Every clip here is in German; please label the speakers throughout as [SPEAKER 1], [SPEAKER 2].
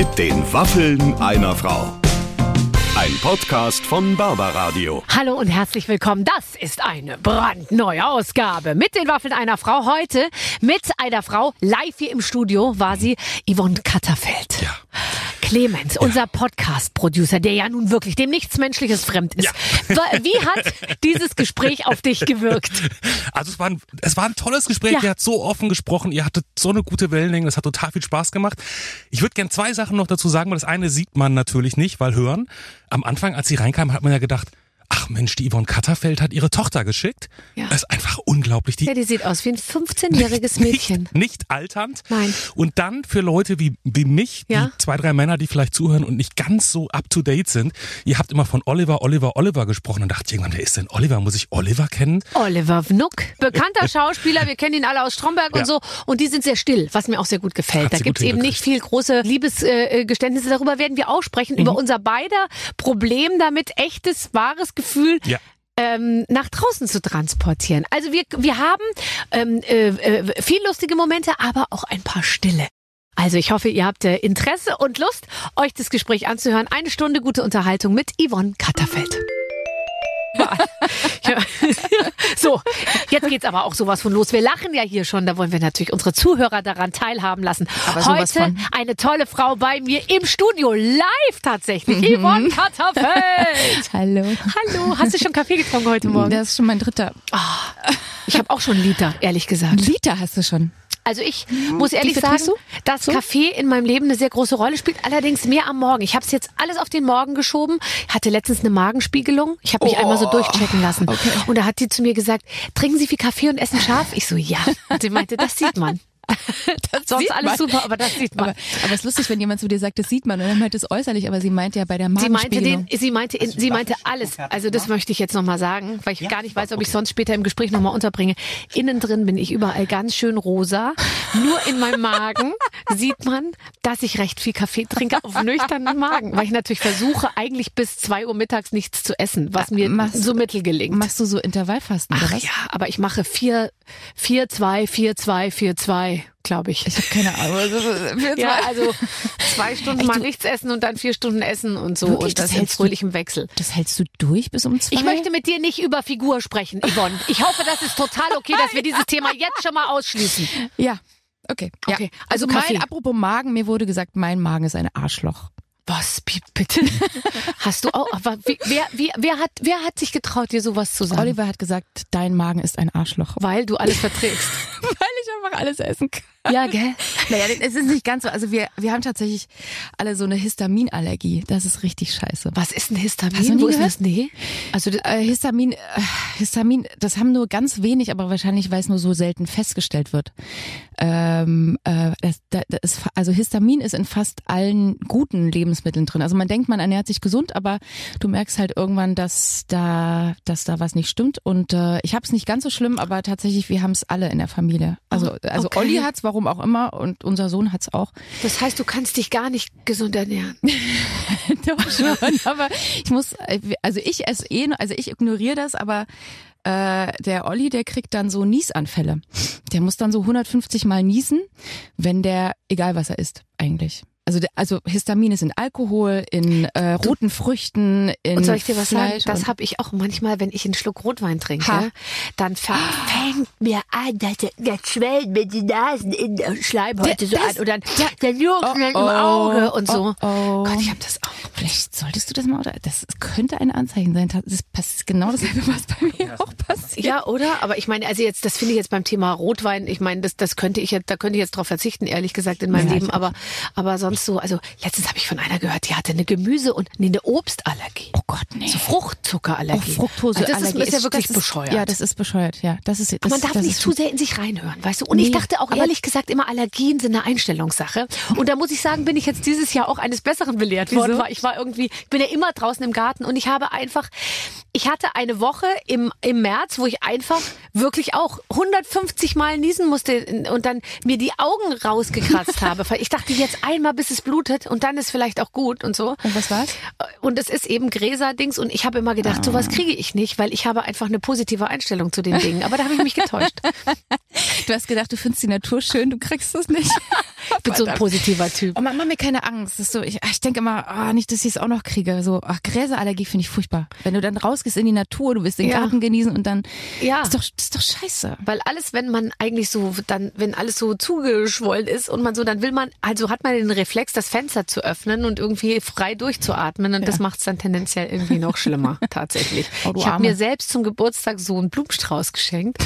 [SPEAKER 1] Mit den Waffeln einer Frau. Ein Podcast von Barbaradio.
[SPEAKER 2] Hallo und herzlich willkommen. Das ist eine brandneue Ausgabe mit den Waffeln einer Frau. Heute mit einer Frau. Live hier im Studio war sie Yvonne Katterfeld.
[SPEAKER 3] Ja.
[SPEAKER 2] Clemens, unser Podcast-Producer, der ja nun wirklich dem nichts Menschliches fremd ist. Wa- Wie hat dieses Gespräch auf dich gewirkt?
[SPEAKER 3] Also es war ein, es war ein tolles Gespräch.
[SPEAKER 2] Ja.
[SPEAKER 3] Ihr habt so offen gesprochen. Ihr hattet so eine gute Wellenlänge. Das hat total viel Spaß gemacht. Ich würde gern zwei Sachen noch dazu sagen, weil das eine sieht man natürlich nicht, weil hören. Am Anfang, als sie reinkam, hat man ja gedacht, ach Mensch, die Yvonne Katterfeld hat ihre Tochter geschickt.
[SPEAKER 2] Ja.
[SPEAKER 3] Das ist einfach unglaublich. Die
[SPEAKER 2] Ja, die sieht aus wie ein 15-jähriges Mädchen.
[SPEAKER 3] Nicht, nicht alternd.
[SPEAKER 2] Nein.
[SPEAKER 3] Und dann für Leute wie, wie mich,
[SPEAKER 2] Ja.
[SPEAKER 3] die zwei, drei Männer, die vielleicht zuhören und nicht ganz so up to date sind. Ihr habt immer von Oliver, Oliver, Oliver gesprochen und dachte irgendwann, wer ist denn Oliver? Muss ich Oliver kennen?
[SPEAKER 2] Oliver Wnuck, bekannter Schauspieler, wir kennen ihn alle aus Stromberg
[SPEAKER 3] Ja.
[SPEAKER 2] und so. Und die sind sehr still, was mir auch sehr gut gefällt.
[SPEAKER 3] Hat
[SPEAKER 2] Da gibt's
[SPEAKER 3] gut
[SPEAKER 2] eben nicht viel große Liebesgeständnisse. Äh. Darüber werden wir auch sprechen, über unser beider Problem damit, echtes, wahres Gefühl
[SPEAKER 3] Ja.
[SPEAKER 2] ähm, nach draußen zu transportieren. Also wir, wir haben ähm, äh, äh, viel lustige Momente, aber auch ein paar stille. Also ich hoffe, ihr habt äh, Interesse und Lust, euch das Gespräch anzuhören. Eine Stunde gute Unterhaltung mit Yvonne Katterfeld. Ja. So, jetzt geht's aber auch sowas von los. Wir lachen ja hier schon, da wollen wir natürlich unsere Zuhörer daran teilhaben lassen. Heute eine tolle Frau bei mir im Studio, live tatsächlich,
[SPEAKER 4] Mhm.
[SPEAKER 2] Yvonne Katterfeld.
[SPEAKER 4] Hallo.
[SPEAKER 2] Hallo, hast du schon Kaffee getrunken heute Morgen?
[SPEAKER 4] Das ist schon mein dritter.
[SPEAKER 2] Ich habe auch schon einen Liter, ehrlich gesagt.
[SPEAKER 4] Liter hast du schon.
[SPEAKER 2] Also ich muss ehrlich sagen,
[SPEAKER 4] du?
[SPEAKER 2] dass
[SPEAKER 4] So?
[SPEAKER 2] Kaffee in meinem Leben eine sehr große Rolle spielt, allerdings mehr am Morgen. Ich habe es jetzt alles auf den Morgen geschoben. Hatte letztens eine Magenspiegelung. Ich habe mich einmal so durchchecken lassen. Und da hat die zu mir gesagt, trinken Sie viel Kaffee und essen scharf? Ich so, ja. Und sie meinte, das sieht man. Sonst
[SPEAKER 4] sieht
[SPEAKER 2] alles
[SPEAKER 4] man.
[SPEAKER 2] super, aber das sieht man.
[SPEAKER 4] Aber, aber es ist lustig, wenn jemand zu dir sagt, das sieht man und dann meint es äußerlich, aber sie meint ja bei der
[SPEAKER 2] Sie meinte
[SPEAKER 4] Magenspiegelung.
[SPEAKER 2] den, sie meinte, in, sie meinte alles. Also das möchte ich jetzt nochmal sagen, weil ich gar nicht weiß, ob ich sonst später im Gespräch nochmal unterbringe. Innen drin bin ich überall ganz schön rosa. Nur in meinem Magen sieht man, dass ich recht viel Kaffee trinke auf nüchternen Magen, weil ich natürlich versuche, eigentlich bis zwei Uhr mittags nichts zu essen, was mir
[SPEAKER 4] Machst-
[SPEAKER 2] so mittel gelingt.
[SPEAKER 4] Machst du so Intervallfasten oder
[SPEAKER 2] Ach
[SPEAKER 4] was?
[SPEAKER 2] ja, aber ich mache vier, vier, zwei, vier, zwei, vier, zwei, glaube ich.
[SPEAKER 4] Ich habe keine Ahnung.
[SPEAKER 2] Ja, also zwei Stunden
[SPEAKER 4] Echt,
[SPEAKER 2] mal nichts essen und dann vier Stunden essen und so
[SPEAKER 4] Wirklich,
[SPEAKER 2] und das,
[SPEAKER 4] das
[SPEAKER 2] in
[SPEAKER 4] hältst du-
[SPEAKER 2] fröhlichem Wechsel.
[SPEAKER 4] Das hältst du durch bis um zwei?
[SPEAKER 2] Ich möchte mit dir nicht über Figur sprechen, Yvonne. Ich hoffe, das ist total okay, dass wir dieses Thema jetzt schon mal ausschließen.
[SPEAKER 4] Ja. Okay. Ja.
[SPEAKER 2] Okay,
[SPEAKER 4] Also,
[SPEAKER 2] also Kaffee.
[SPEAKER 4] mein, apropos Magen, mir wurde gesagt, mein Magen ist ein Arschloch.
[SPEAKER 2] Was, bi- bitte? Hast du auch, aber wer, wie, wer hat, wer hat sich getraut, dir sowas zu sagen?
[SPEAKER 4] Oliver hat gesagt, dein Magen ist ein Arschloch.
[SPEAKER 2] Weil du alles verträgst.
[SPEAKER 4] Weil einfach alles essen kann.
[SPEAKER 2] Ja, gell?
[SPEAKER 4] Naja, es ist nicht ganz so. Also wir, wir haben tatsächlich alle so eine Histaminallergie. Das ist richtig scheiße.
[SPEAKER 2] Was ist ein Histamin?
[SPEAKER 4] Hast du nie
[SPEAKER 2] Wo ist
[SPEAKER 4] gehört?
[SPEAKER 2] das? Nee. Also,
[SPEAKER 4] Äh, Histamin, äh, Histamin, das haben nur ganz wenig, aber wahrscheinlich, weil es nur so selten festgestellt wird. Ähm, äh, das, da, das ist, also Histamin ist in fast allen guten Lebensmitteln drin. Also man denkt, man ernährt sich gesund, aber du merkst halt irgendwann, dass da, dass da was nicht stimmt. Und äh, ich habe es nicht ganz so schlimm, aber tatsächlich, wir haben es alle in der Familie. Also, also
[SPEAKER 2] okay.
[SPEAKER 4] Olli hat's, warum auch immer, und unser Sohn hat's auch.
[SPEAKER 2] das heißt, du kannst dich gar nicht gesund ernähren.
[SPEAKER 4] Doch schon, aber ich muss, also ich esse eh, also ich ignoriere das, aber äh, der Olli, der kriegt dann so Niesanfälle. Der muss dann so 150 Mal niesen, wenn der, egal was er isst, eigentlich. Also, also Histamin ist in Alkohol, in äh, roten Früchten, in
[SPEAKER 2] Und soll ich dir was
[SPEAKER 4] Fleisch
[SPEAKER 2] sagen? Das habe ich auch manchmal, wenn ich einen Schluck Rotwein trinke,
[SPEAKER 4] Ha.
[SPEAKER 2] dann fang- fängt mir an, dass das schwellt mir die Nasen in der Schleimhäute so
[SPEAKER 4] Das-
[SPEAKER 2] an und dann der Jucken im Auge und so.
[SPEAKER 4] Oh, oh.
[SPEAKER 2] Gott, ich habe das auch.
[SPEAKER 4] Vielleicht solltest du das mal, oder? Das könnte ein Anzeichen sein. Das passt genau dasselbe, was bei mir auch passiert.
[SPEAKER 2] Ja, oder? Aber ich meine, also jetzt, das finde ich jetzt beim Thema Rotwein, ich meine, das, das könnte ich jetzt, da könnte ich jetzt drauf verzichten, ehrlich gesagt, in meinem
[SPEAKER 4] Ja,
[SPEAKER 2] Leben. Aber, aber sonst so, also letztens habe ich von einer gehört, die hatte eine Gemüse- und nee, eine Obstallergie.
[SPEAKER 4] Oh Gott, nee.
[SPEAKER 2] So Fruchtzuckerallergie.
[SPEAKER 4] Oh, Fructoseallergie.
[SPEAKER 2] Also das ist, ist ja wirklich
[SPEAKER 4] ist,
[SPEAKER 2] bescheuert.
[SPEAKER 4] Ja, das ist bescheuert, ja. Das ist, das,
[SPEAKER 2] Aber man darf nicht
[SPEAKER 4] ist
[SPEAKER 2] zu sehr in sich reinhören, weißt du? Und ich
[SPEAKER 4] Nee,
[SPEAKER 2] dachte auch ehrlich gesagt immer, Allergien sind eine Einstellungssache. Und da muss ich sagen, bin ich jetzt dieses Jahr auch eines Besseren belehrt worden.
[SPEAKER 4] Wieso?
[SPEAKER 2] Ich war irgendwie, ich bin ja immer draußen im Garten und ich habe einfach, ich hatte eine Woche im, im März, wo ich einfach wirklich auch 150 Mal niesen musste und dann mir die Augen rausgekratzt habe. Ich dachte jetzt einmal, bis es blutet und dann ist vielleicht auch gut und so.
[SPEAKER 4] Und was war's?
[SPEAKER 2] Und es ist eben Gräser-Dings und ich habe immer gedacht, sowas kriege ich nicht, weil ich habe einfach eine positive Einstellung zu den Dingen. Aber da habe ich mich getäuscht.
[SPEAKER 4] Du hast gedacht, du findest die Natur schön, du kriegst es nicht.
[SPEAKER 2] bin so ein positiver Typ.
[SPEAKER 4] Und man macht mir keine Angst. Das ist so, ich, ich denke immer, oh, nicht, dass ich es auch noch kriege. So, ach, Gräserallergie finde ich furchtbar. Wenn du dann rausgehst in die Natur, du willst den
[SPEAKER 2] Ja.
[SPEAKER 4] Garten genießen und dann,
[SPEAKER 2] Ja.
[SPEAKER 4] ist doch, das ist doch scheiße.
[SPEAKER 2] Weil alles, wenn man eigentlich so, dann, wenn alles so zugeschwollen ist und man so, dann will man, also hat man den Reflex, das Fenster zu öffnen und irgendwie frei durchzuatmen und das macht es dann tendenziell irgendwie noch schlimmer, tatsächlich.
[SPEAKER 4] Oh,
[SPEAKER 2] ich habe mir selbst zum Geburtstag so einen Blumenstrauß geschenkt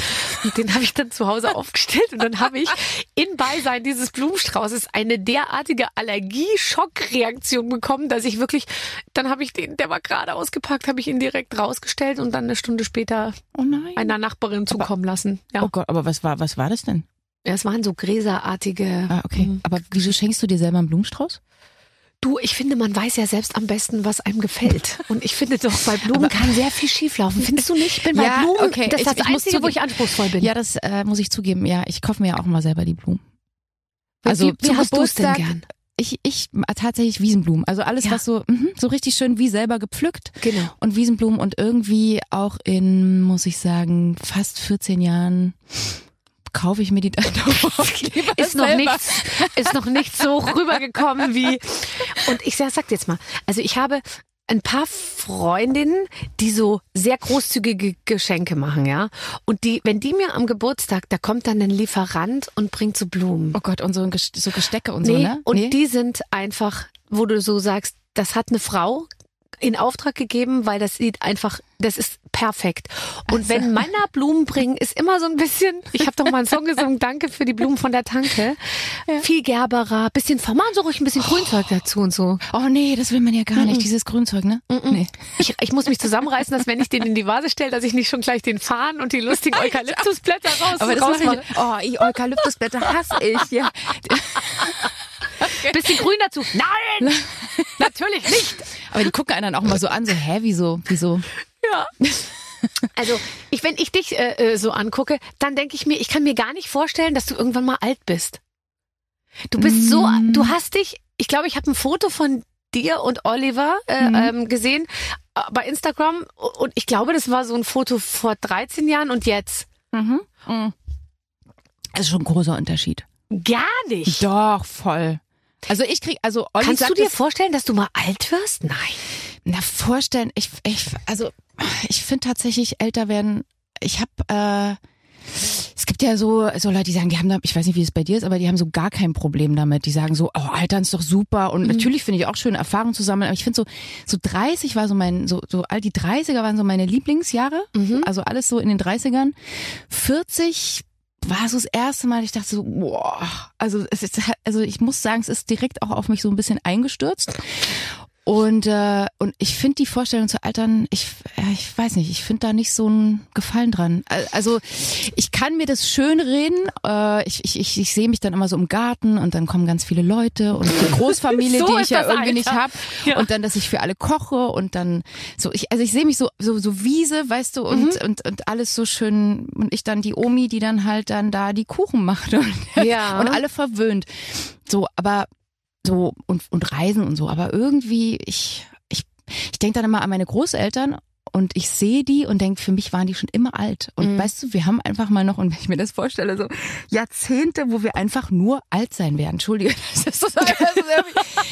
[SPEAKER 2] und den habe ich dann zu Hause aufgestellt und dann habe ich in Beisein dieses Blumenstraußes eine derartige Allergie-Schockreaktion bekommen, dass ich wirklich, dann habe ich den, der war gerade ausgepackt, habe ich ihn direkt rausgestellt und dann eine Stunde später
[SPEAKER 4] Oh
[SPEAKER 2] einer Nachbarin zukommen lassen. Ja.
[SPEAKER 4] Oh Gott, aber was war, was war das denn?
[SPEAKER 2] Ja, es waren so gräserartige.
[SPEAKER 4] Ah, okay.
[SPEAKER 2] Mhm.
[SPEAKER 4] Aber wieso schenkst du dir selber einen Blumenstrauß?
[SPEAKER 2] Du, ich finde, man weiß ja selbst am besten, was einem gefällt. Und ich finde doch, bei Blumen kann sehr viel schieflaufen. Findest du nicht? Ich bin
[SPEAKER 4] Ja,
[SPEAKER 2] bei Blumen,
[SPEAKER 4] okay.
[SPEAKER 2] das ist
[SPEAKER 4] Ich-
[SPEAKER 2] das
[SPEAKER 4] ich
[SPEAKER 2] Einzige, wo ich anspruchsvoll bin.
[SPEAKER 4] Ja, das äh, muss ich zugeben. Ja, ich kaufe mir ja auch mal selber die Blumen.
[SPEAKER 2] Wie,
[SPEAKER 4] also
[SPEAKER 2] wie
[SPEAKER 4] zum
[SPEAKER 2] hast du es denn gern?
[SPEAKER 4] Ich, ich tatsächlich Wiesenblumen. Also alles,
[SPEAKER 2] Ja.
[SPEAKER 4] was so, mhm, so richtig schön wie selber gepflückt.
[SPEAKER 2] Genau.
[SPEAKER 4] Und Wiesenblumen und irgendwie auch in, muss ich sagen, fast 14 Jahren kaufe ich mir die dann doch
[SPEAKER 2] Ist noch,
[SPEAKER 4] selber.
[SPEAKER 2] nichts, ist noch nicht so rübergekommen wie. Und ich sag, sag dir jetzt mal, also ich habe ein paar Freundinnen, die so sehr großzügige Geschenke machen, ja. Und die, wenn die mir am Geburtstag, da kommt dann ein Lieferant und bringt so Blumen.
[SPEAKER 4] Oh Gott, und so, so Gestecke und
[SPEAKER 2] Nee,
[SPEAKER 4] so, ne?
[SPEAKER 2] und
[SPEAKER 4] Nee?
[SPEAKER 2] die sind einfach, wo du so sagst, das hat eine Frau in Auftrag gegeben, weil das sieht einfach, das ist perfekt. Und
[SPEAKER 4] Also.
[SPEAKER 2] wenn Männer Blumen bringen, ist immer so ein bisschen, ich habe doch mal einen Song gesungen, danke für die Blumen von der Tanke. Viel gerberer, bisschen vermachen so ruhig ein bisschen Grünzeug dazu und so.
[SPEAKER 4] Oh nee, das will man ja gar nicht, dieses Grünzeug, ne? Nee.
[SPEAKER 2] Ich, ich muss mich zusammenreißen, dass wenn ich den in die Vase stelle, dass ich nicht schon gleich den Farn und die lustigen Eukalyptusblätter raus
[SPEAKER 4] Aber das mache ich, oh, ich Eukalyptusblätter hasse ich, ja.
[SPEAKER 2] Bisschen grün dazu. Nein! Natürlich nicht!
[SPEAKER 4] Aber die gucken einen dann auch mal so an, so, hä, wieso, wieso?
[SPEAKER 2] Ja. Also, ich, wenn ich dich äh, äh, so angucke, dann denke ich mir, ich kann mir gar nicht vorstellen, dass du irgendwann mal alt bist. Du bist so,
[SPEAKER 4] Mm.
[SPEAKER 2] du hast dich, ich glaube, ich habe ein Foto von dir und Oliver äh,
[SPEAKER 4] Mhm.
[SPEAKER 2] ähm, gesehen äh, bei Instagram und ich glaube, das war so ein Foto vor 13 Jahren und jetzt
[SPEAKER 4] Mhm. Mhm. Das ist schon ein großer Unterschied.
[SPEAKER 2] gar nicht.
[SPEAKER 4] Doch, voll. Also ich krieg, also Olli
[SPEAKER 2] Kannst du dir
[SPEAKER 4] das-
[SPEAKER 2] vorstellen, dass du mal alt wirst? Nein.
[SPEAKER 4] Na, vorstellen, ich, ich also ich finde tatsächlich älter werden, ich habe äh, es gibt ja so, so Leute, die sagen, die haben da, ich weiß nicht, wie es bei dir ist, aber die haben so gar kein Problem damit. Die sagen so, oh, Altern ist doch super. Und natürlich finde ich auch schön, Erfahrungen zu sammeln. Aber ich finde so, so 30 war so mein, so, so all die 30er waren so meine Lieblingsjahre. Also alles so in den 30ern. 40 war so das erste Mal, ich dachte so, boah, also es ist, also ich muss sagen, es ist direkt auch auf mich so ein bisschen eingestürzt. Und, äh, und ich finde die Vorstellung zu altern, ich, ja, ich weiß nicht, ich finde da nicht so einen Gefallen dran. Al- Also ich kann mir das schön reden. Äh, ich ich, ich, ich sehe mich dann immer so im Garten und dann kommen ganz viele Leute und die Großfamilie,
[SPEAKER 2] So
[SPEAKER 4] die ich ja irgendwie nicht
[SPEAKER 2] Alter.
[SPEAKER 4] hab.
[SPEAKER 2] Ja.
[SPEAKER 4] Und dann, dass ich für alle koche und dann so, ich, also ich sehe mich so, so, so Wiese, weißt du, und,
[SPEAKER 2] Mhm.
[SPEAKER 4] und, und alles so schön. Und ich dann die Omi, die dann halt dann da die Kuchen macht und,
[SPEAKER 2] Ja.
[SPEAKER 4] und alle verwöhnt. So, aber so und, und Reisen und so, aber irgendwie, ich, ich, ich denke dann immer an meine Großeltern und ich sehe die und denke, für mich waren die schon immer alt. Und
[SPEAKER 2] Mhm.
[SPEAKER 4] weißt du, wir haben einfach mal noch, und wenn ich mir das vorstelle, so Jahrzehnte, wo wir einfach nur alt sein werden. Entschuldige, das ist so, das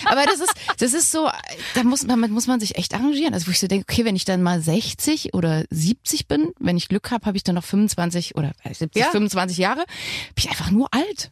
[SPEAKER 4] aber das ist, das ist so, da muss, damit muss man sich echt arrangieren. Also wo ich so denke, okay, wenn ich dann mal 60 oder 70 bin, wenn ich Glück habe, habe ich dann noch 25 oder 70,
[SPEAKER 2] Ja.
[SPEAKER 4] 25 Jahre, bin ich einfach nur alt.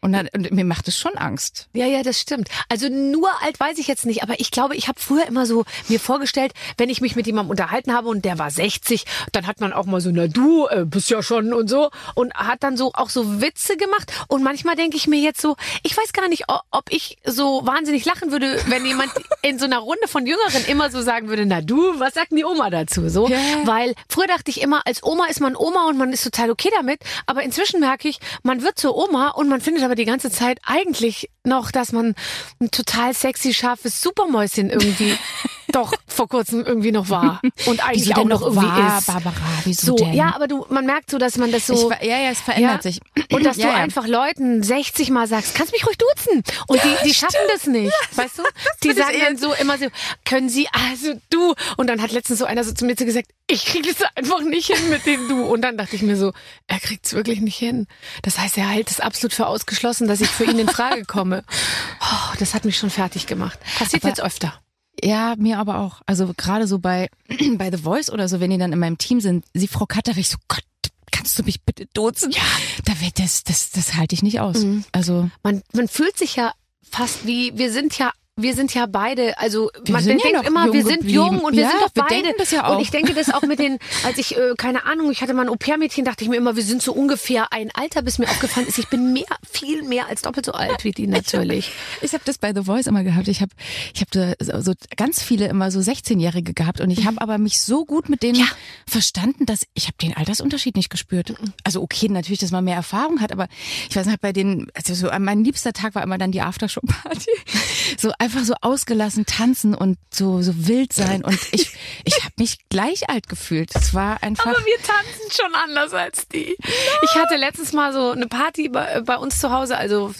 [SPEAKER 4] Und, dann, und mir macht es schon Angst.
[SPEAKER 2] Ja, ja, das stimmt. Also nur alt weiß ich jetzt nicht, aber ich glaube, ich habe früher immer so mir vorgestellt, wenn ich mich mit jemandem unterhalten habe und der war 60, dann hat man auch mal so, na du äh, bist ja schon und so und hat dann so auch so Witze gemacht und manchmal denke ich mir jetzt so, ich weiß gar nicht, ob ich so wahnsinnig lachen würde, wenn jemand in so einer Runde von Jüngeren immer so sagen würde, na du, was sagt denn die Oma dazu? So,
[SPEAKER 4] Ja.
[SPEAKER 2] weil früher dachte ich immer, als Oma ist man Oma und man ist total okay damit, aber inzwischen merke ich, man wird zur Oma und man findet aber die ganze Zeit eigentlich noch, dass man ein total sexy, scharfes Supermäuschen irgendwie doch vor kurzem irgendwie noch war und eigentlich
[SPEAKER 4] Wieso
[SPEAKER 2] auch noch irgendwie
[SPEAKER 4] war,
[SPEAKER 2] ist.
[SPEAKER 4] Barbara, wieso
[SPEAKER 2] So,
[SPEAKER 4] denn?
[SPEAKER 2] ja, aber du, man merkt so, dass man das so.
[SPEAKER 4] ich, ja, ja, es verändert
[SPEAKER 2] Ja.
[SPEAKER 4] sich.
[SPEAKER 2] Und dass
[SPEAKER 4] ja,
[SPEAKER 2] du
[SPEAKER 4] ja.
[SPEAKER 2] einfach Leuten 60 Mal sagst, kannst mich ruhig duzen. Und die, die schaffen das nicht. Weißt du? Die sagen dann so immer so, können sie, also du. Und dann hat letztens so einer so zu mir gesagt, ich kriege das einfach nicht hin mit dem du. Und dann dachte ich mir so, er kriegt es wirklich nicht hin. Das heißt, er hält es absolut für ausgeschlossen, dass ich für ihn in Frage komme. Oh, das hat mich schon fertig gemacht. Passiert
[SPEAKER 4] Aber-
[SPEAKER 2] jetzt öfter.
[SPEAKER 4] Ja, mir aber auch. Also gerade so bei, bei The Voice oder so, wenn die dann in meinem Team sind, sie Frau Katter, ich so, Gott, kannst du mich bitte duzen? Ja. Da wird das, das, das halte ich nicht aus.
[SPEAKER 2] Mhm.
[SPEAKER 4] Also
[SPEAKER 2] Man, man fühlt sich ja fast wie, wir sind ja wir sind ja beide, also
[SPEAKER 4] Wir
[SPEAKER 2] man
[SPEAKER 4] ja
[SPEAKER 2] denkt
[SPEAKER 4] noch
[SPEAKER 2] immer, wir sind
[SPEAKER 4] geblieben.
[SPEAKER 2] jung und wir
[SPEAKER 4] Ja,
[SPEAKER 2] sind doch beide.
[SPEAKER 4] ja.
[SPEAKER 2] Und ich denke das auch mit den, als ich, äh, keine Ahnung, ich hatte mal ein Au-pair-Mädchen, dachte ich mir immer, wir sind so ungefähr ein Alter, bis mir aufgefallen ist, ich bin mehr, viel mehr als doppelt so alt wie die natürlich.
[SPEAKER 4] Ich habe das bei The Voice immer gehabt. Ich habe ich hab da so so ganz viele immer so 16-Jährige gehabt und ich habe aber mich so gut mit denen
[SPEAKER 2] Ja.
[SPEAKER 4] verstanden, dass ich habe den Altersunterschied nicht gespürt. Also okay, natürlich, dass man mehr Erfahrung hat, aber ich weiß nicht, bei den also so mein liebster Tag war immer dann die Aftershow-Party. So einfach so ausgelassen tanzen und so so wild sein und ich ich habe mich gleich alt gefühlt. Es war einfach
[SPEAKER 2] Aber wir tanzen schon anders als die. Ich hatte letztens mal so eine Party bei, bei uns zu Hause, also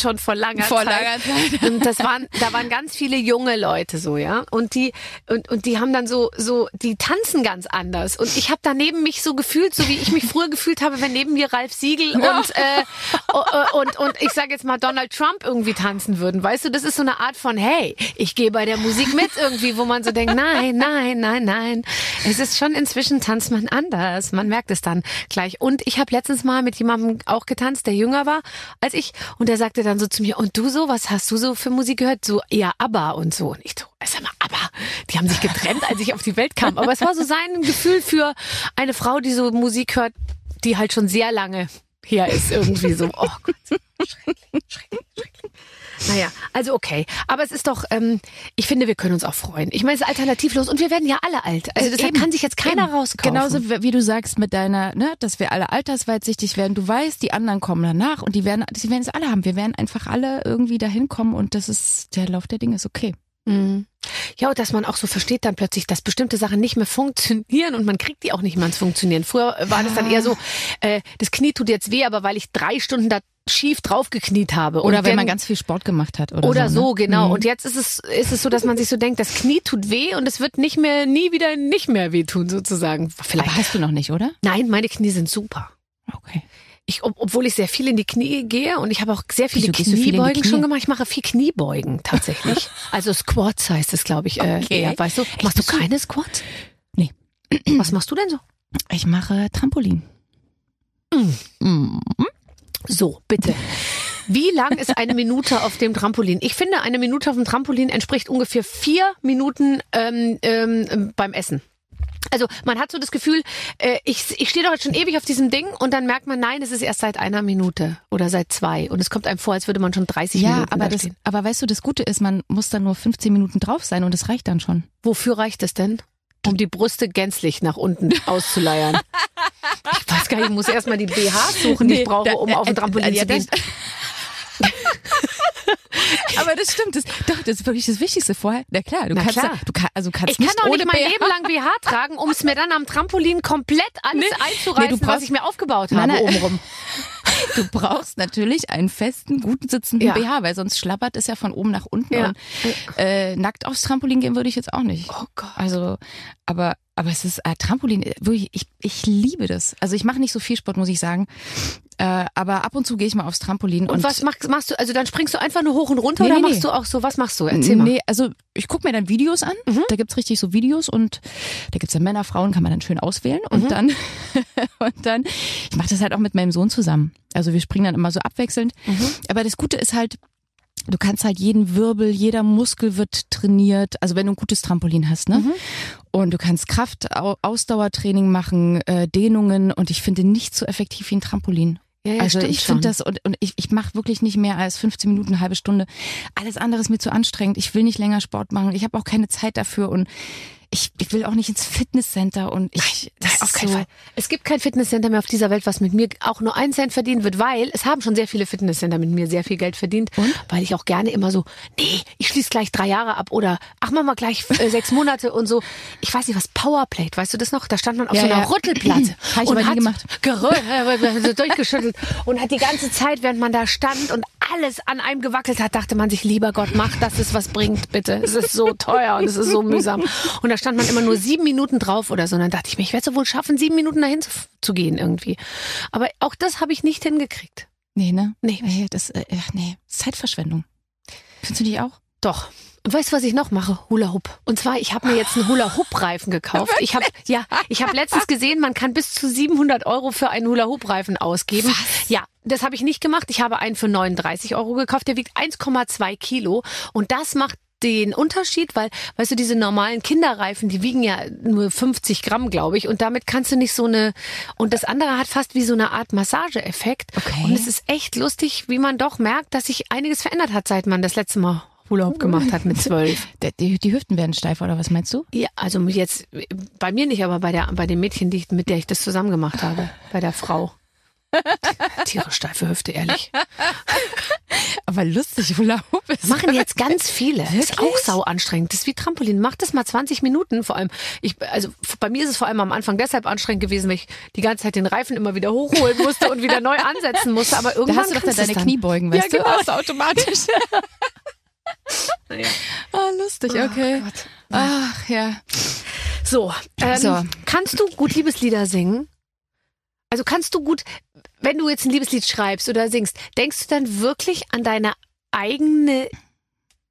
[SPEAKER 2] schon vor langer
[SPEAKER 4] vor
[SPEAKER 2] Zeit.
[SPEAKER 4] langer Zeit.
[SPEAKER 2] Und das waren, da waren ganz viele junge Leute so, ja. Und die, und, und die haben dann so, so, die tanzen ganz anders. Und ich habe daneben mich so gefühlt, so wie ich mich früher gefühlt habe, wenn neben mir Ralf Siegel und, äh, und, und, und ich sage jetzt mal Donald Trump irgendwie tanzen würden. Weißt du, das ist so eine Art von, hey, ich gehe bei der Musik mit irgendwie, wo man so denkt, nein, nein, nein, nein. Es ist schon inzwischen tanzt man anders. Man merkt es dann gleich. Und ich habe letztens mal mit jemandem auch getanzt, der jünger war als ich. Und der sagte dann so zu mir, und du so, was hast du so für Musik gehört? So, ja, ABBA und so. Und ich so, sag mal, ABBA, die haben sich getrennt, als ich auf die Welt kam. Aber es war so sein Gefühl für eine Frau, die so Musik hört, die halt schon sehr lange her ist irgendwie so. Oh Gott, schrecklich, schrecklich, schrecklich. Naja, also okay. Aber es ist doch, ähm, ich finde, wir können uns auch freuen. Ich meine, es ist alternativlos und wir werden ja alle alt. Also deshalb
[SPEAKER 4] Eben,
[SPEAKER 2] kann sich jetzt keiner
[SPEAKER 4] eben.
[SPEAKER 2] rauskaufen.
[SPEAKER 4] Genauso wie du sagst mit deiner, ne, dass wir alle altersweitsichtig werden. Du weißt, die anderen kommen danach und die werden, die werden es alle haben. Wir werden einfach alle irgendwie dahin kommen und das ist der Lauf der Dinge ist okay.
[SPEAKER 2] Mhm. Ja, und dass man auch so versteht dann plötzlich, dass bestimmte Sachen nicht mehr funktionieren und man kriegt die auch nicht mehr ans Funktionieren. Früher war das dann eher so, äh, das Knie tut jetzt weh, aber weil ich drei Stunden da schief draufgekniet habe.
[SPEAKER 4] Oder wenn
[SPEAKER 2] dann-
[SPEAKER 4] man ganz viel Sport gemacht hat oder,
[SPEAKER 2] oder so,
[SPEAKER 4] ne?
[SPEAKER 2] genau.
[SPEAKER 4] Mhm.
[SPEAKER 2] Und jetzt ist es, ist es so, dass man sich so denkt, das Knie tut weh und es wird nicht mehr, nie wieder nicht mehr wehtun, sozusagen. Vielleicht.
[SPEAKER 4] Aber hast du noch nicht, oder?
[SPEAKER 2] Nein, meine Knie sind super.
[SPEAKER 4] Okay.
[SPEAKER 2] Ich, ob, obwohl ich sehr viel in die Knie gehe und ich habe auch sehr viele
[SPEAKER 4] Wieso du viel
[SPEAKER 2] Kniebeugen
[SPEAKER 4] Knie?
[SPEAKER 2] schon gemacht. Ich mache viel Kniebeugen tatsächlich. also Squats heißt es, glaube ich. Äh,
[SPEAKER 4] Okay.
[SPEAKER 2] eher, weißt du? Machst du keine Squats?
[SPEAKER 4] Nee.
[SPEAKER 2] Was machst du denn so?
[SPEAKER 4] Ich mache Trampolin. Mhm.
[SPEAKER 2] So, bitte. Wie lang ist eine Minute auf dem Trampolin? Ich finde, eine Minute auf dem Trampolin entspricht ungefähr vier Minuten ähm, ähm, beim Essen. Also man hat so das Gefühl, äh, ich, ich stehe doch jetzt schon ewig auf diesem Ding und dann merkt man, nein, es ist erst seit einer Minute oder seit zwei. Und es kommt einem vor, als würde man schon 30
[SPEAKER 4] Ja,
[SPEAKER 2] Minuten
[SPEAKER 4] aber
[SPEAKER 2] da
[SPEAKER 4] das,
[SPEAKER 2] stehen.
[SPEAKER 4] aber weißt du, das Gute ist, man muss dann nur 15 Minuten drauf sein und das reicht dann schon.
[SPEAKER 2] Wofür reicht es denn? Um die Brüste gänzlich nach unten auszuleiern. Ich weiß gar nicht, ich muss erstmal die BH suchen, die ich
[SPEAKER 4] Nee,
[SPEAKER 2] brauche,
[SPEAKER 4] da-
[SPEAKER 2] um auf dem
[SPEAKER 4] äh,
[SPEAKER 2] Trampolin
[SPEAKER 4] äh,
[SPEAKER 2] zu gehen.
[SPEAKER 4] Aber das stimmt, das, doch, das ist wirklich das Wichtigste vorher. Na klar, du
[SPEAKER 2] Na
[SPEAKER 4] kannst,
[SPEAKER 2] klar.
[SPEAKER 4] du kann, also kannst
[SPEAKER 2] Ich kann
[SPEAKER 4] nicht ohne
[SPEAKER 2] nicht mein
[SPEAKER 4] BH.
[SPEAKER 2] Leben lang BH tragen, um es mir dann am Trampolin komplett alles
[SPEAKER 4] Nee.
[SPEAKER 2] einzureißen,
[SPEAKER 4] Nee, brauchst-
[SPEAKER 2] was ich mir aufgebaut habe
[SPEAKER 4] nein.
[SPEAKER 2] obenrum.
[SPEAKER 4] Du brauchst natürlich einen festen, guten sitzenden
[SPEAKER 2] Ja.
[SPEAKER 4] BH, weil sonst schlappert es ja von oben nach unten.
[SPEAKER 2] Ja.
[SPEAKER 4] Und, äh, nackt aufs Trampolin gehen würde ich jetzt auch nicht.
[SPEAKER 2] Oh Gott.
[SPEAKER 4] Also, aber aber es ist äh, Trampolin, äh, wirklich, ich, ich liebe das. Also ich mache nicht so viel Sport, muss ich sagen. Äh, aber ab und zu gehe ich mal aufs Trampolin.
[SPEAKER 2] Und, was machst, machst du? Also dann springst du einfach nur hoch und runter
[SPEAKER 4] Nee,
[SPEAKER 2] oder
[SPEAKER 4] nee,
[SPEAKER 2] machst du auch so? Was machst du? Erzähl mal. Mhm.
[SPEAKER 4] Nee, also ich gucke mir dann Videos an. Da gibt's richtig so Videos und da gibt's dann Männer, Frauen, kann man dann schön auswählen. Und
[SPEAKER 2] Mhm.
[SPEAKER 4] dann, und dann, ich mache das halt auch mit meinem Sohn zusammen. Also wir springen dann immer so abwechselnd.
[SPEAKER 2] Mhm.
[SPEAKER 4] Aber das Gute ist halt, du kannst halt jeden Wirbel, jeder Muskel wird trainiert. Also wenn du ein gutes Trampolin hast,
[SPEAKER 2] Mhm.
[SPEAKER 4] ne? Und du kannst Kraft, Au- Ausdauertraining machen, äh, Dehnungen und ich finde nichts so effektiv wie ein Trampolin.
[SPEAKER 2] Ja, ja,
[SPEAKER 4] also ich finde das und, und ich, ich mache wirklich nicht mehr als 15 Minuten, eine halbe Stunde. Alles andere ist mir zu anstrengend. Ich will nicht länger Sport machen. Ich habe auch keine Zeit dafür und ich, ich will auch nicht ins Fitnesscenter und ich.
[SPEAKER 2] Nein, das auf keinen so Fall. Es gibt kein Fitnesscenter mehr auf dieser Welt, was mit mir auch nur einen Cent verdient wird, weil es haben schon sehr viele Fitnesscenter mit mir sehr viel Geld verdient, und? weil ich auch gerne immer so, nee, ich schließe gleich drei Jahre ab oder ach machen wir gleich äh, sechs Monate und so. Ich weiß nicht was Powerplate, weißt du das noch? Da stand man auf ja, so einer ja. Rüttelplatte
[SPEAKER 4] und hat gemacht.
[SPEAKER 2] Gerö durchgeschüttelt und hat die ganze Zeit, während man da stand und alles an einem gewackelt hat, dachte man sich, lieber Gott, mach, dass es was bringt, bitte. Es ist so teuer und es ist so mühsam. Und da stand man immer nur sieben Minuten drauf oder so. Und dann dachte ich mir, ich werde es wohl schaffen, sieben Minuten dahin zu, zu gehen irgendwie. Aber auch das habe ich nicht hingekriegt.
[SPEAKER 4] Nee, ne?
[SPEAKER 2] Nee.
[SPEAKER 4] Das, äh, nee, Zeitverschwendung. Findest du die auch?
[SPEAKER 2] Doch. Und weißt du, was ich noch mache? Hula Hoop. Und zwar, ich habe mir jetzt einen Hula Hoop Reifen gekauft. Ich habe ja, ich habe letztens gesehen, man kann bis zu 700 Euro für einen Hula Hoop Reifen ausgeben.
[SPEAKER 4] Was?
[SPEAKER 2] Ja, das habe ich nicht gemacht. Ich habe einen für 39 Euro gekauft. Der wiegt 1,2 Kilo und das macht den Unterschied, weil, weißt du, diese normalen Kinderreifen, die wiegen ja nur 50 Gramm, glaube ich, und damit kannst du nicht so eine, und das andere hat fast wie so eine Art Massageeffekt.
[SPEAKER 4] Okay.
[SPEAKER 2] Und es ist echt lustig, wie man doch merkt, dass sich einiges verändert hat, seit man das letzte Mal Hoop gemacht hat mit zwölf.
[SPEAKER 4] Die, die, Hüften werden steif, oder was meinst du?
[SPEAKER 2] Ja, also jetzt, bei mir nicht, aber bei der, bei dem Mädchen, die, mit der ich das zusammen gemacht habe, bei der Frau. Tiere steife Hüfte, ehrlich.
[SPEAKER 4] Aber lustig, Hoop ist.
[SPEAKER 2] Machen jetzt ganz viele. Wirklich? Ist auch sau anstrengend. Das ist wie Trampolin. Mach das mal 20 Minuten. Vor allem, ich, also bei mir ist es vor allem am Anfang deshalb anstrengend gewesen, weil ich die ganze Zeit den Reifen immer wieder hochholen musste und wieder neu ansetzen musste. Aber irgendwann
[SPEAKER 4] da hast du doch deine Knie beugen, weißt
[SPEAKER 2] ja, genau.
[SPEAKER 4] du? automatisch.
[SPEAKER 2] naja.
[SPEAKER 4] Ah, lustig,
[SPEAKER 2] Oh
[SPEAKER 4] okay. Ach ja.
[SPEAKER 2] So, ähm,
[SPEAKER 4] So.
[SPEAKER 2] kannst du gut Liebeslieder singen? Also kannst du gut, wenn du jetzt ein Liebeslied schreibst oder singst, denkst du dann wirklich an deine eigene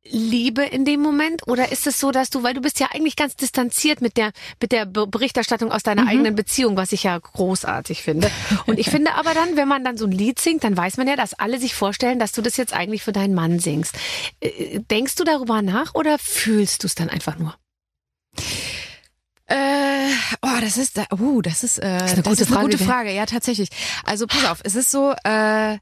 [SPEAKER 2] Liebe in dem Moment? Oder ist es so, dass du, weil du bist ja eigentlich ganz distanziert mit der, mit der Be- Berichterstattung aus deiner eigenen Beziehung, was ich ja großartig finde. Und ich finde aber dann, wenn man dann so ein Lied singt, dann weiß man ja, dass alle sich vorstellen, dass du das jetzt eigentlich für deinen Mann singst. Äh, Denkst du darüber nach oder fühlst du es dann einfach nur?
[SPEAKER 4] Äh, oh, das ist, da- uh, das ist, äh, das
[SPEAKER 2] eine gute Frage,
[SPEAKER 4] gute? Frage. Ja, tatsächlich. Also pass auf, es ist so, äh,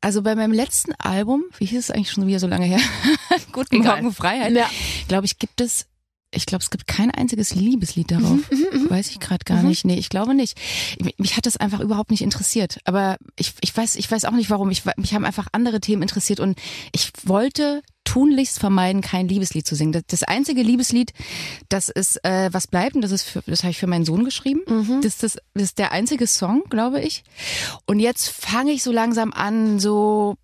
[SPEAKER 4] also bei meinem letzten Album, wie hieß es eigentlich schon wieder so lange her? Guten
[SPEAKER 2] Egal.
[SPEAKER 4] Morgen Freiheit.
[SPEAKER 2] Ja.
[SPEAKER 4] Glaube ich, gibt es, ich glaube, es gibt kein einziges Liebeslied darauf.
[SPEAKER 2] Mhm,
[SPEAKER 4] Weiß ich gerade gar nicht. Nee, ich glaube nicht. Mich, hat das einfach überhaupt nicht interessiert. Aber ich, ich weiß, ich weiß auch nicht warum. Ich, mich haben einfach andere Themen interessiert und ich wollte tunlichst vermeiden, kein Liebeslied zu singen. Das, das einzige Liebeslied, das ist äh, was bleibt, und das ist für, das habe ich für meinen Sohn geschrieben. Das, das, das ist der einzige Song, glaube ich. Und jetzt fange ich so langsam an, so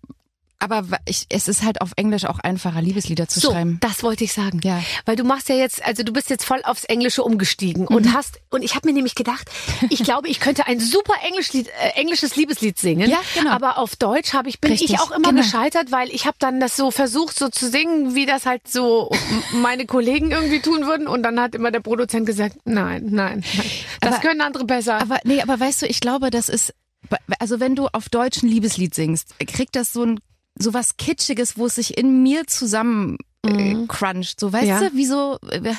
[SPEAKER 4] aber ich, es ist halt auf Englisch auch einfacher, Liebeslieder zu
[SPEAKER 2] so,
[SPEAKER 4] schreiben.
[SPEAKER 2] das wollte ich sagen.
[SPEAKER 4] Ja.
[SPEAKER 2] Weil du machst ja jetzt, also du bist jetzt voll aufs Englische umgestiegen
[SPEAKER 4] Mhm.
[SPEAKER 2] und hast, und ich habe mir nämlich gedacht, ich glaube, ich könnte ein super Englischlied, äh, englisches Liebeslied singen.
[SPEAKER 4] Ja, genau.
[SPEAKER 2] Aber auf Deutsch habe ich, bin
[SPEAKER 4] Richtig,
[SPEAKER 2] ich auch immer
[SPEAKER 4] genau.
[SPEAKER 2] gescheitert, weil ich habe dann das so versucht, so zu singen, wie das halt so meine Kollegen irgendwie tun würden. Und dann hat immer der Produzent gesagt, nein, nein, nein. Das
[SPEAKER 4] Aber-
[SPEAKER 2] können andere besser.
[SPEAKER 4] Aber nee, aber weißt du, ich glaube, das ist also wenn du auf Deutsch ein Liebeslied singst, kriegt das so ein so was Kitschiges, wo es sich in mir zusammen äh, cruncht, so weißt
[SPEAKER 2] Ja.
[SPEAKER 4] du, wie so, äh,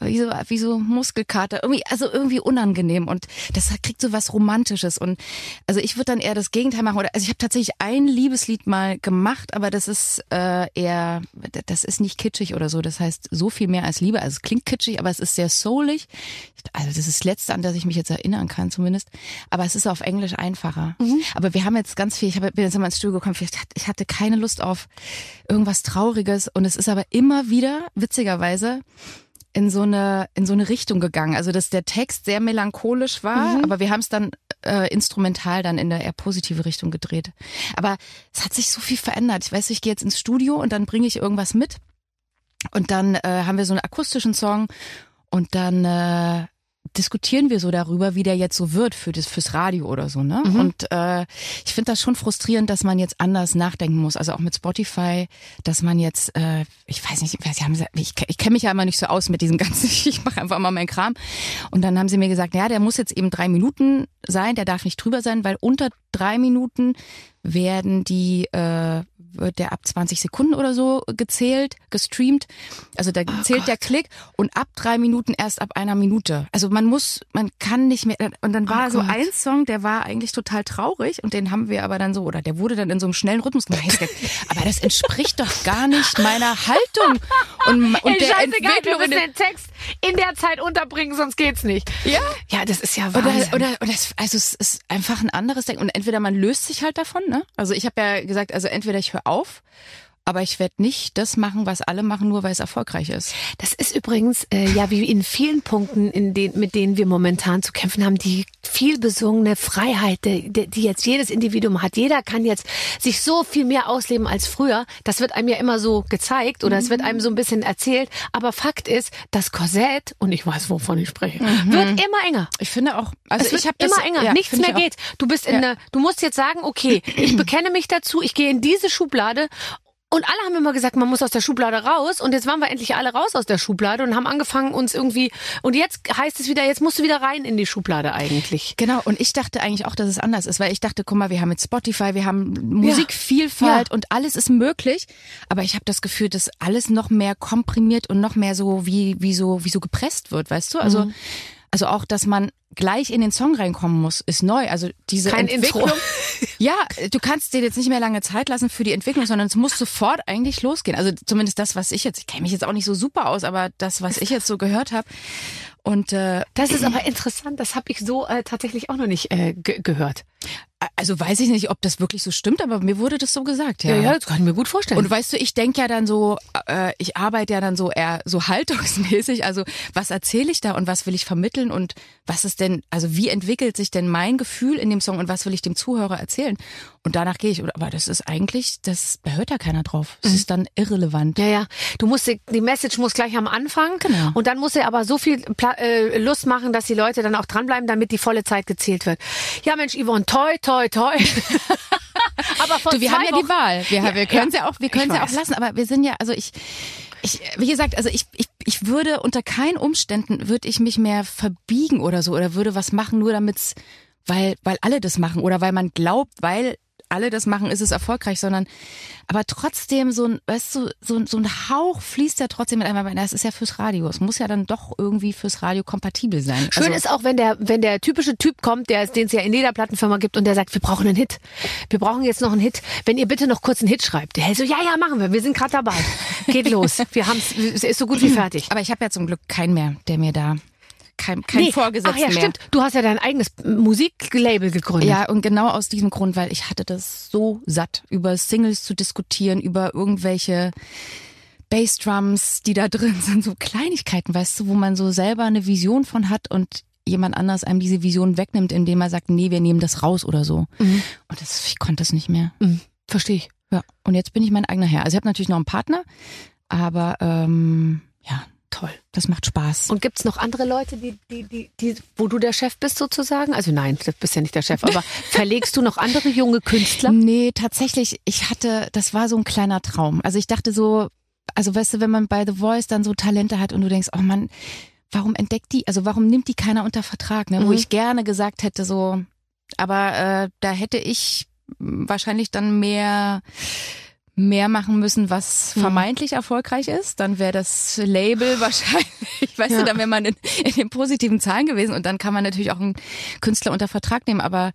[SPEAKER 4] wie so wie so Muskelkater, irgendwie also irgendwie unangenehm. Und das kriegt so was romantisches. Und also ich würde dann eher das Gegenteil machen. Oder also ich habe tatsächlich ein Liebeslied mal gemacht, aber das ist äh, eher das ist nicht kitschig oder so, das heißt so viel mehr als Liebe, also es klingt kitschig, aber es ist sehr soulig. Also das ist das letzte, an das ich mich jetzt erinnern kann zumindest, aber es ist auf Englisch einfacher. Aber wir haben jetzt ganz viel, ich hab, bin jetzt immer ins Studio gekommen, ich hatte, ich hatte keine Lust auf irgendwas Trauriges. Und es ist aber immer wieder, witzigerweise, in so eine in so eine Richtung gegangen. Also dass der Text sehr melancholisch war, aber wir haben es dann äh, instrumental dann in der eher positive Richtung gedreht. Aber es hat sich so viel verändert. Ich weiß, ich gehe jetzt ins Studio und dann bringe ich irgendwas mit und dann äh, haben wir so einen akustischen Song und dann äh, diskutieren wir so darüber, wie der jetzt so wird für das fürs Radio oder so, ne? Und äh, ich finde das schon frustrierend, dass man jetzt anders nachdenken muss. Also auch mit Spotify, dass man jetzt, äh, ich weiß nicht, sie haben, ich, ich kenne mich ja immer nicht so aus mit diesem ganzen, ich mache einfach mal meinen Kram. Und dann haben sie mir gesagt, ja, der muss jetzt eben drei Minuten sein, der darf nicht drüber sein, weil unter drei Minuten werden die, äh, wird der ab 20 Sekunden oder so gezählt, gestreamt. Also da zählt der Klick und ab drei Minuten erst ab einer Minute. Also man muss, man kann nicht mehr. Und dann war so
[SPEAKER 2] Gott.
[SPEAKER 4] ein Song, der war eigentlich total traurig und den haben wir aber dann so, oder der wurde dann in so einem schnellen Rhythmus gemacht. Aber das entspricht doch gar nicht meiner Haltung und, und
[SPEAKER 2] Ey,
[SPEAKER 4] der
[SPEAKER 2] scheißegal, wir
[SPEAKER 4] Entwicklung.
[SPEAKER 2] müssen den Text, in der Zeit unterbringen, sonst geht's nicht.
[SPEAKER 4] Ja.
[SPEAKER 2] Ja, das ist ja
[SPEAKER 4] Oder,
[SPEAKER 2] Wahnsinn.
[SPEAKER 4] oder, oder es, also es ist einfach ein anderes Denken. Und entweder man löst sich halt davon, ne? Also ich habe ja gesagt, also entweder ich höre auf, aber ich werde nicht das machen, was alle machen, nur weil es erfolgreich ist.
[SPEAKER 2] Das ist übrigens äh, ja wie in vielen Punkten, in den, mit denen wir momentan zu kämpfen haben, die viel besungene Freiheit, die, die jetzt jedes Individuum hat. Jeder kann jetzt sich so viel mehr ausleben als früher. Das wird einem ja immer so gezeigt oder es wird einem so ein bisschen erzählt. Aber Fakt ist, das Korsett, und ich weiß, wovon ich spreche, wird immer enger.
[SPEAKER 4] Ich finde auch, also
[SPEAKER 2] es
[SPEAKER 4] ich habe
[SPEAKER 2] immer enger,
[SPEAKER 4] ja,
[SPEAKER 2] nichts mehr geht. Du bist in
[SPEAKER 4] Ja.
[SPEAKER 2] der, du musst jetzt sagen, okay, ich bekenne mich dazu, ich gehe in diese Schublade. Und alle haben immer gesagt, man muss aus der Schublade raus. Und jetzt waren wir endlich alle raus aus der Schublade und haben angefangen uns irgendwie. Und jetzt heißt es wieder, jetzt musst du wieder rein in die Schublade eigentlich.
[SPEAKER 4] Genau, und ich dachte eigentlich auch, dass es anders ist, weil ich dachte, guck mal, wir haben jetzt Spotify, wir haben Musikvielfalt
[SPEAKER 2] Ja.
[SPEAKER 4] und alles ist möglich, aber ich habe das Gefühl, dass alles noch mehr komprimiert und noch mehr so wie wie so wie so gepresst wird, weißt du? Also
[SPEAKER 2] Mhm.
[SPEAKER 4] also auch, dass man gleich in den Song reinkommen muss, ist neu. Also diese
[SPEAKER 2] Kein
[SPEAKER 4] Entwicklung.
[SPEAKER 2] Intro.
[SPEAKER 4] Ja, du kannst dir jetzt nicht mehr lange Zeit lassen für die Entwicklung, sondern es muss sofort eigentlich losgehen. Also zumindest das, was ich jetzt, ich kenne mich jetzt auch nicht so super aus, aber das, was ich jetzt so gehört habe. Und äh,
[SPEAKER 2] Das ist aber interessant. Das habe ich so äh, tatsächlich auch noch nicht äh, ge gehört.
[SPEAKER 4] Also weiß ich nicht, ob das wirklich so stimmt, aber mir wurde das so gesagt, ja.
[SPEAKER 2] Ja, ja, das kann ich mir gut vorstellen.
[SPEAKER 4] Und weißt du, ich denk ja dann so, äh, ich arbeite ja dann so eher so haltungsmäßig. Also was erzähle ich da und was will ich vermitteln und was ist denn, also wie entwickelt sich denn mein Gefühl in dem Song und was will ich dem Zuhörer erzählen? Und danach gehe ich. Aber das ist eigentlich, das da hört ja keiner drauf. Das ist dann irrelevant.
[SPEAKER 2] Ja, ja. Du musst die die Message muss gleich am Anfang.
[SPEAKER 4] Genau.
[SPEAKER 2] Und dann muss er aber so viel Pla äh, Lust machen, dass die Leute dann auch dranbleiben, damit die volle Zeit gezählt wird. Ja, Mensch, Yvonne, toi, toi, toi. aber vor
[SPEAKER 4] Du, wir haben ja
[SPEAKER 2] Wochen,
[SPEAKER 4] die Wahl. Wir,
[SPEAKER 2] Ja,
[SPEAKER 4] wir können es ja. auch, wir können ja auch lassen. Aber wir sind ja, also ich, ich, wie gesagt, also ich, ich, ich würde unter keinen Umständen würde ich mich mehr verbiegen oder so oder würde was machen, nur damit's, weil, weil alle das machen oder weil man glaubt, weil alle das machen, ist es erfolgreich, sondern aber trotzdem so ein, weißt du, so, ein- so ein Hauch fließt ja trotzdem mit einmal. Das ist ja fürs Radio. Es muss ja dann doch irgendwie fürs Radio kompatibel sein.
[SPEAKER 2] Schön
[SPEAKER 4] also,
[SPEAKER 2] ist auch, wenn der, wenn der typische Typ kommt, der den es ja in jeder Plattenfirma gibt und der sagt, wir brauchen einen Hit. Wir brauchen jetzt noch einen Hit. Wenn ihr bitte noch kurz einen Hit schreibt. Der hält so, ja, ja, machen wir. Wir sind gerade dabei. Geht los. Wir haben's, es ist so gut wie fertig.
[SPEAKER 4] aber ich habe ja zum Glück keinen mehr, der mir da kein, kein Vorgesetzten
[SPEAKER 2] Ach ja,
[SPEAKER 4] mehr.
[SPEAKER 2] stimmt. Du hast ja dein eigenes Musiklabel gegründet.
[SPEAKER 4] Ja, und genau aus diesem Grund, weil ich hatte das so satt, über Singles zu diskutieren, über irgendwelche Bassdrums, die da drin sind, so Kleinigkeiten, weißt du, wo man so selber eine Vision von hat und jemand anders einem diese Vision wegnimmt, indem er sagt, nee, wir nehmen das raus oder so.
[SPEAKER 2] Mhm.
[SPEAKER 4] Und das, ich konnte das nicht mehr.
[SPEAKER 2] Mhm. Verstehe ich.
[SPEAKER 4] Ja. Und jetzt bin ich mein eigener Herr. Also ich habe natürlich noch einen Partner, aber ähm, ja,
[SPEAKER 2] Toll.
[SPEAKER 4] das macht Spaß.
[SPEAKER 2] Und gibt's noch andere Leute, die, die, die, die, wo du der Chef bist sozusagen? Also nein, du bist ja nicht der Chef, aber verlegst du noch andere junge Künstler?
[SPEAKER 4] Nee, tatsächlich, ich hatte, das war so ein kleiner Traum. Also ich dachte so, also weißt du, wenn man bei The Voice dann so Talente hat und du denkst, oh Mann, warum entdeckt die, also warum nimmt die keiner unter Vertrag, ne? Wo
[SPEAKER 2] Mhm.
[SPEAKER 4] ich gerne gesagt hätte, so, aber äh, da hätte ich wahrscheinlich dann mehr mehr machen müssen, was
[SPEAKER 2] Mhm.
[SPEAKER 4] vermeintlich erfolgreich ist, dann wäre das Label wahrscheinlich, weißt
[SPEAKER 2] Ja.
[SPEAKER 4] du, dann wäre man in, in den positiven Zahlen gewesen und dann kann man natürlich auch einen Künstler unter Vertrag nehmen, aber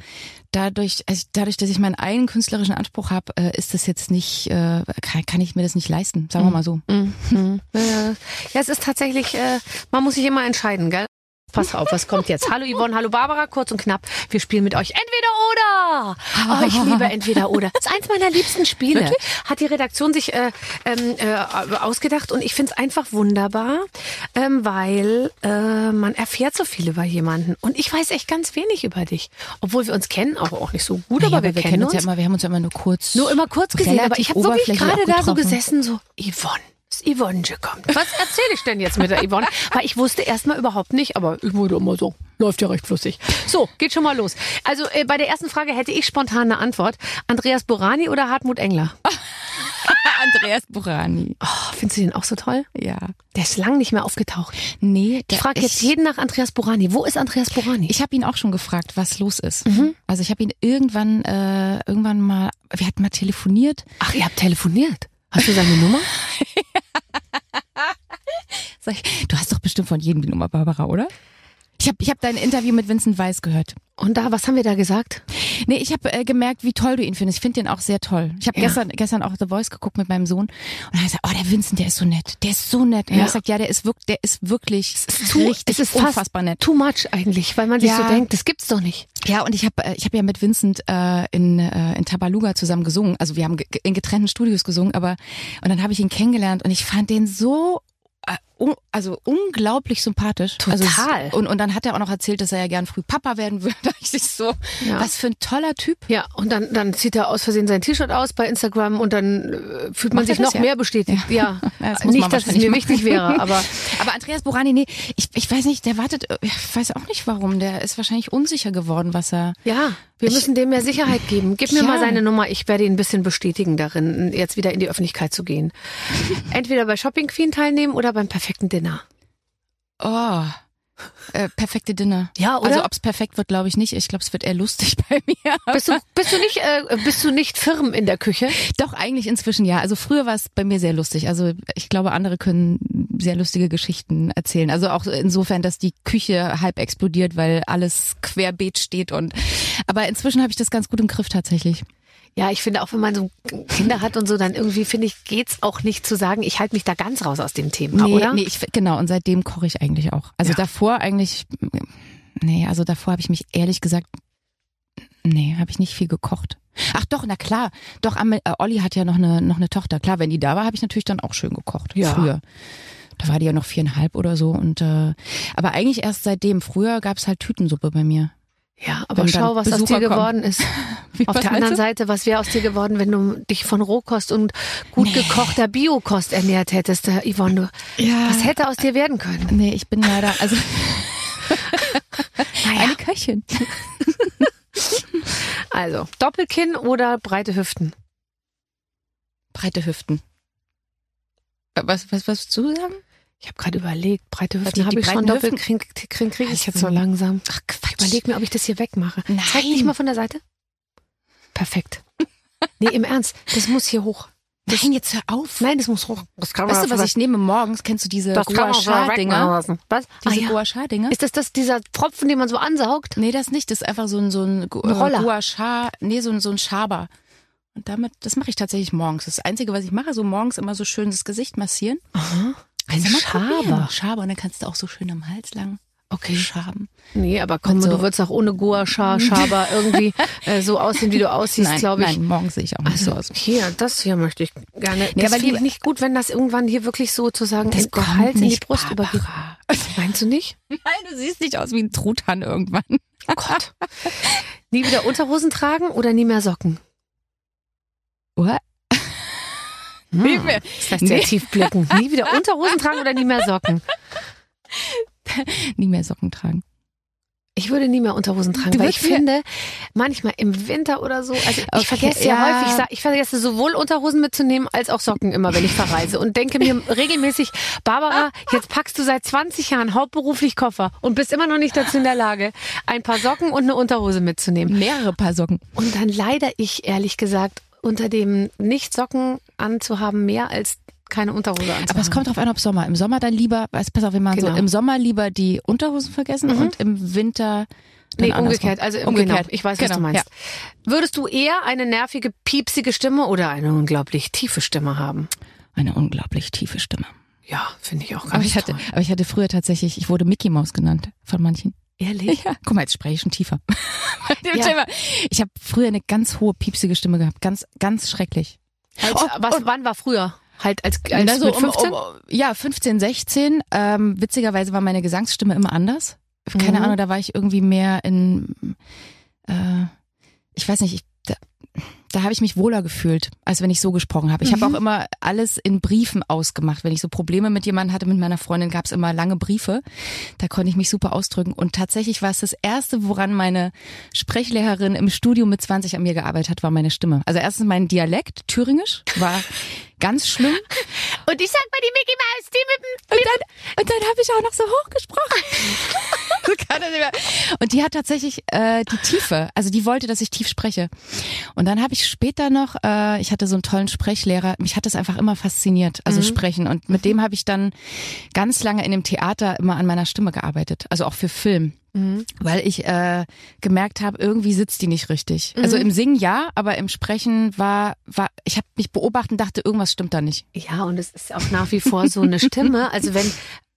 [SPEAKER 4] dadurch, also dadurch, dass ich meinen eigenen künstlerischen Anspruch habe, äh, ist das jetzt nicht, äh, kann, kann ich mir das nicht leisten, sagen wir mal so.
[SPEAKER 2] Mhm. Ja, es ist tatsächlich, äh, man muss sich immer entscheiden, gell? Pass auf, was kommt jetzt? Hallo Yvonne, hallo Barbara, kurz und knapp. Wir spielen mit euch Entweder oder. Oh, ich liebe Entweder oder. Das ist eins meiner liebsten Spiele. Hat die Redaktion sich äh, ähm, äh, ausgedacht und ich find's einfach wunderbar, ähm, weil äh, man erfährt so viel über jemanden. Und ich weiß echt ganz wenig über dich. Obwohl wir uns kennen, auch, auch nicht so gut,
[SPEAKER 4] Naja,
[SPEAKER 2] aber wir, kennen uns.
[SPEAKER 4] ja immer, wir haben uns ja immer nur kurz.
[SPEAKER 2] Nur immer kurz gesehen, aber ich habe wirklich gerade da so gesessen, so, Yvonne. Das Yvonne kommt. Was erzähle ich denn jetzt mit der Yvonne? Weil ich wusste erstmal überhaupt nicht, aber ich wurde immer so. Läuft ja recht flüssig. So, geht schon mal los. Also äh, bei der ersten Frage hätte ich spontan eine Antwort. Andreas Borani oder Hartmut Engler?
[SPEAKER 4] Andreas Burani.
[SPEAKER 2] Oh, findest du den auch so toll?
[SPEAKER 4] Ja.
[SPEAKER 2] Der ist lang nicht mehr aufgetaucht.
[SPEAKER 4] Nee,
[SPEAKER 2] Ich
[SPEAKER 4] der-
[SPEAKER 2] frage jetzt jeden nach Andreas Borani. Wo ist Andreas Borani?
[SPEAKER 4] Ich habe ihn auch schon gefragt, was los ist.
[SPEAKER 2] Mhm.
[SPEAKER 4] Also ich habe ihn irgendwann, äh, irgendwann mal, wir hatten mal telefoniert.
[SPEAKER 2] Ach, ihr habt telefoniert. Hast du seine Nummer?
[SPEAKER 4] Du hast doch bestimmt von jedem die Nummer, Barbara, oder? Ich habe ich hab dein Interview mit Vincent Weiss gehört.
[SPEAKER 2] Und da, was haben wir da gesagt?
[SPEAKER 4] Nee, ich habe äh, gemerkt, wie toll du ihn findest. Ich finde den auch sehr toll. Ich habe
[SPEAKER 2] Ja.
[SPEAKER 4] gestern, gestern auch The Voice geguckt mit meinem Sohn und er hat gesagt, oh, der Vincent, der ist so nett. Der ist so nett. Und
[SPEAKER 2] Ja.
[SPEAKER 4] er hat gesagt, ja, der ist wirklich, der ist wirklich
[SPEAKER 2] Zu-
[SPEAKER 4] richtig
[SPEAKER 2] es ist
[SPEAKER 4] unfassbar nett.
[SPEAKER 2] Too much eigentlich, weil man sich
[SPEAKER 4] Ja.
[SPEAKER 2] so denkt, das gibt's doch nicht.
[SPEAKER 4] Ja, und ich habe ich hab ja mit Vincent äh, in, äh, in Tabaluga zusammen gesungen. Also wir haben in getrennten Studios gesungen, aber und dann habe ich ihn kennengelernt und ich fand den so äh, un also unglaublich sympathisch.
[SPEAKER 2] Total.
[SPEAKER 4] Also und, und dann hat er auch noch erzählt, dass er ja gern früh Papa werden würde. Ich sich so,
[SPEAKER 2] Ja.
[SPEAKER 4] was für ein toller Typ.
[SPEAKER 2] Ja, und dann, dann zieht er aus Versehen sein T-Shirt aus bei Instagram und dann äh, fühlt man
[SPEAKER 4] Macht
[SPEAKER 2] sich noch
[SPEAKER 4] ja?
[SPEAKER 2] mehr bestätigt. Ja,
[SPEAKER 4] Ja, das
[SPEAKER 2] nicht, dass es mir
[SPEAKER 4] machen.
[SPEAKER 2] wichtig wäre, aber
[SPEAKER 4] Aber Andreas Borani, nee, ich, ich weiß nicht, der wartet, ich weiß auch nicht warum, der ist wahrscheinlich unsicher geworden, was er.
[SPEAKER 2] ja, wir
[SPEAKER 4] Ich-
[SPEAKER 2] müssen dem mehr Sicherheit geben. Gib mir
[SPEAKER 4] Ja.
[SPEAKER 2] mal seine Nummer, ich werde ihn ein bisschen bestätigen darin, jetzt wieder in die Öffentlichkeit zu gehen. Entweder bei Shopping Queen teilnehmen oder beim perfekten Dinner.
[SPEAKER 4] Oh. Äh, perfekte Dinner.
[SPEAKER 2] Ja, oder?
[SPEAKER 4] Also ob's perfekt wird, glaube ich nicht. Ich glaube, es wird eher lustig bei mir.
[SPEAKER 2] Bist du, bist du nicht, äh, bist du nicht firm in der Küche?
[SPEAKER 4] Doch, eigentlich inzwischen ja. Also früher war es bei mir sehr lustig. Also ich glaube, andere können sehr lustige Geschichten erzählen. Also auch insofern, dass die Küche halb explodiert, weil alles querbeet steht und aber inzwischen habe ich das ganz gut im Griff tatsächlich.
[SPEAKER 2] Ja, ich finde auch, wenn man so Kinder hat und so, dann irgendwie finde ich, geht's auch nicht zu sagen, ich halte mich da ganz raus aus dem Thema,
[SPEAKER 4] Nee,
[SPEAKER 2] oder?
[SPEAKER 4] nee, ich, genau, und seitdem koche ich eigentlich auch. Also
[SPEAKER 2] Ja.
[SPEAKER 4] davor eigentlich, nee, also davor habe ich mich ehrlich gesagt, nee, habe ich nicht viel gekocht. Ach doch, na klar, doch, Amel, äh, Olli hat ja noch eine, noch eine Tochter. Klar, wenn die da war, habe ich natürlich dann auch schön gekocht.
[SPEAKER 2] Ja.
[SPEAKER 4] Früher. Da war die ja noch viereinhalb oder so. Und äh, aber eigentlich erst seitdem. Früher gab's halt Tütensuppe bei mir.
[SPEAKER 2] Ja, aber
[SPEAKER 4] Wenn
[SPEAKER 2] schau, was aus
[SPEAKER 4] Besucher
[SPEAKER 2] dir
[SPEAKER 4] kommen.
[SPEAKER 2] geworden ist.
[SPEAKER 4] Wie,
[SPEAKER 2] Auf der anderen
[SPEAKER 4] du?
[SPEAKER 2] Seite, was wäre aus dir geworden, wenn du dich von Rohkost und gut
[SPEAKER 4] Nee.
[SPEAKER 2] gekochter Biokost ernährt hättest, äh, Yvonne? Du,
[SPEAKER 4] Ja.
[SPEAKER 2] was hätte aus dir werden können?
[SPEAKER 4] Nee, ich bin leider, also
[SPEAKER 2] Naja,
[SPEAKER 4] eine Köchin.
[SPEAKER 2] also Doppelkinn oder breite Hüften?
[SPEAKER 4] Breite Hüften. Was, was, was du sagen?
[SPEAKER 2] Ich habe gerade überlegt, breite
[SPEAKER 4] die-
[SPEAKER 2] Hüften habe
[SPEAKER 4] die
[SPEAKER 2] ich schon,
[SPEAKER 4] breiten Hüften?
[SPEAKER 2] Doppelkinn kriege krieg ich
[SPEAKER 4] Was
[SPEAKER 2] jetzt so langsam.
[SPEAKER 4] Ach
[SPEAKER 2] Ich
[SPEAKER 4] Quatsch.
[SPEAKER 2] überlege mir, ob ich das hier wegmache.
[SPEAKER 4] Nein.
[SPEAKER 2] Zeig dich mal von der Seite. Perfekt. Nee, im Ernst, das muss hier hoch.
[SPEAKER 4] Nein, jetzt hör auf.
[SPEAKER 2] Nein, das muss hoch. Das kann
[SPEAKER 4] Weißt du, was ich nehme morgens? Kennst du diese
[SPEAKER 2] das man
[SPEAKER 4] Gua Sha-Dinger?
[SPEAKER 2] lassen. Was? Ah,
[SPEAKER 4] Diese
[SPEAKER 2] ja.
[SPEAKER 4] Gua Sha-Dinger?
[SPEAKER 2] Ist das, das dieser Pfropfen, den man so ansaugt?
[SPEAKER 4] Nee, das nicht. Das ist einfach so ein, so ein, Gu-
[SPEAKER 2] Ein Roller.
[SPEAKER 4] äh, Gua Sha, nee, so ein, so ein Schaber. Und damit, das mache ich tatsächlich morgens. Das Einzige, was ich mache, so morgens immer so schön das Gesicht massieren.
[SPEAKER 2] Aha. Ein Schaber.
[SPEAKER 4] Schaber. Und dann kannst du auch so schön am Hals lang
[SPEAKER 2] Okay.
[SPEAKER 4] schaben.
[SPEAKER 2] Nee, aber komm,
[SPEAKER 4] so-
[SPEAKER 2] du würdest auch ohne Gua Sha Schaber irgendwie äh, so aussehen, wie du aussiehst, glaube ich.
[SPEAKER 4] nein, morgens sehe ich auch nicht so
[SPEAKER 2] Also
[SPEAKER 4] aus.
[SPEAKER 2] hier, das hier möchte ich gerne.
[SPEAKER 4] Nee,
[SPEAKER 2] das
[SPEAKER 4] aber die-
[SPEAKER 2] ich nicht gut, wenn das irgendwann hier wirklich sozusagen
[SPEAKER 4] Das
[SPEAKER 2] Gehalt in die Brust übergeht. Meinst du nicht?
[SPEAKER 4] Nein, du siehst nicht aus wie ein Truthahn irgendwann.
[SPEAKER 2] Oh Gott. nie wieder Unterhosen tragen oder nie mehr Socken?
[SPEAKER 4] What?
[SPEAKER 2] Hm,
[SPEAKER 4] Nie mehr-
[SPEAKER 2] das sehr
[SPEAKER 4] Nee.
[SPEAKER 2] tief blicken. Nie wieder Unterhosen tragen oder nie mehr Socken?
[SPEAKER 4] Nie mehr Socken tragen.
[SPEAKER 2] Ich würde nie mehr Unterhosen tragen, weil ich finde, manchmal im Winter oder so, also ich
[SPEAKER 4] Okay,
[SPEAKER 2] vergesse ja,
[SPEAKER 4] ja.
[SPEAKER 2] häufig, ich vergesse sowohl Unterhosen mitzunehmen als auch Socken immer, wenn ich verreise und denke mir regelmäßig, Barbara, jetzt packst du seit 20 Jahren hauptberuflich Koffer und bist immer noch nicht dazu in der Lage, ein paar Socken und eine Unterhose mitzunehmen.
[SPEAKER 4] Mehrere Paar Socken.
[SPEAKER 2] Und dann leider ich, ehrlich gesagt, unter dem nicht Socken anzuhaben, mehr als keine Unterhose anzuhaben.
[SPEAKER 4] Aber es kommt drauf an, ob Sommer. Im Sommer dann lieber, weiß, pass auf, wir machen
[SPEAKER 2] Genau.
[SPEAKER 4] so, im Sommer lieber die Unterhosen vergessen
[SPEAKER 2] Mhm.
[SPEAKER 4] und im Winter dann
[SPEAKER 2] Nee, umgekehrt. Also
[SPEAKER 4] umgekehrt.
[SPEAKER 2] Genau, ich weiß, was
[SPEAKER 4] Genau,
[SPEAKER 2] du meinst. Würdest du eher eine nervige, piepsige Stimme oder eine unglaublich tiefe Stimme haben?
[SPEAKER 4] Ja. Eine unglaublich tiefe Stimme.
[SPEAKER 2] Ja, finde ich auch ganz
[SPEAKER 4] Aber ich hatte,
[SPEAKER 2] toll.
[SPEAKER 4] aber ich hatte früher tatsächlich, ich wurde Mickey Maus genannt von manchen.
[SPEAKER 2] Ehrlich?
[SPEAKER 4] Ja. Guck mal, jetzt spreche ich schon tiefer. Bei dem
[SPEAKER 2] Ja.
[SPEAKER 4] Thema. Ich habe früher eine ganz hohe, piepsige Stimme gehabt. Ganz, ganz schrecklich.
[SPEAKER 2] Als,
[SPEAKER 4] Oh,
[SPEAKER 2] was, wann war früher? Halt als, als
[SPEAKER 4] Also
[SPEAKER 2] mit
[SPEAKER 4] um-
[SPEAKER 2] 15?
[SPEAKER 4] Um, ja, 15, 16. Ähm, witzigerweise war meine Gesangsstimme immer anders. Keine
[SPEAKER 2] Mhm.
[SPEAKER 4] Ahnung, da war ich irgendwie mehr in, äh, ich weiß nicht, ich, da, da habe ich mich wohler gefühlt, als wenn ich so gesprochen habe. Ich habe
[SPEAKER 2] Mhm.
[SPEAKER 4] auch immer alles in Briefen ausgemacht. Wenn ich so Probleme mit jemandem hatte, mit meiner Freundin, gab es immer lange Briefe. Da konnte ich mich super ausdrücken. Und tatsächlich war es das Erste, woran meine Sprechlehrerin im Studium mit 20 an mir gearbeitet hat, war meine Stimme. Also erstens mein Dialekt, Thüringisch, war ganz schlimm.
[SPEAKER 2] Und ich sag mal die Mickey Mouse, die mit dem...
[SPEAKER 4] Und dann, und dann habe ich auch noch so hoch gesprochen. kann das nicht mehr. Und die hat tatsächlich äh, die Tiefe, also die wollte, dass ich tief spreche. Und dann habe ich später noch, äh, ich hatte so einen tollen Sprechlehrer, mich hat das einfach immer fasziniert, also
[SPEAKER 2] Mhm.
[SPEAKER 4] sprechen. Und mit dem habe ich dann ganz lange in dem Theater immer an meiner Stimme gearbeitet, also auch für Film.
[SPEAKER 2] Mhm.
[SPEAKER 4] Weil ich äh, gemerkt habe, irgendwie sitzt die nicht richtig. Also im Singen ja, aber im Sprechen war, war ich habe mich beobachtet und dachte, irgendwas stimmt da nicht.
[SPEAKER 2] Ja, und es ist auch nach wie vor so eine Stimme. Also wenn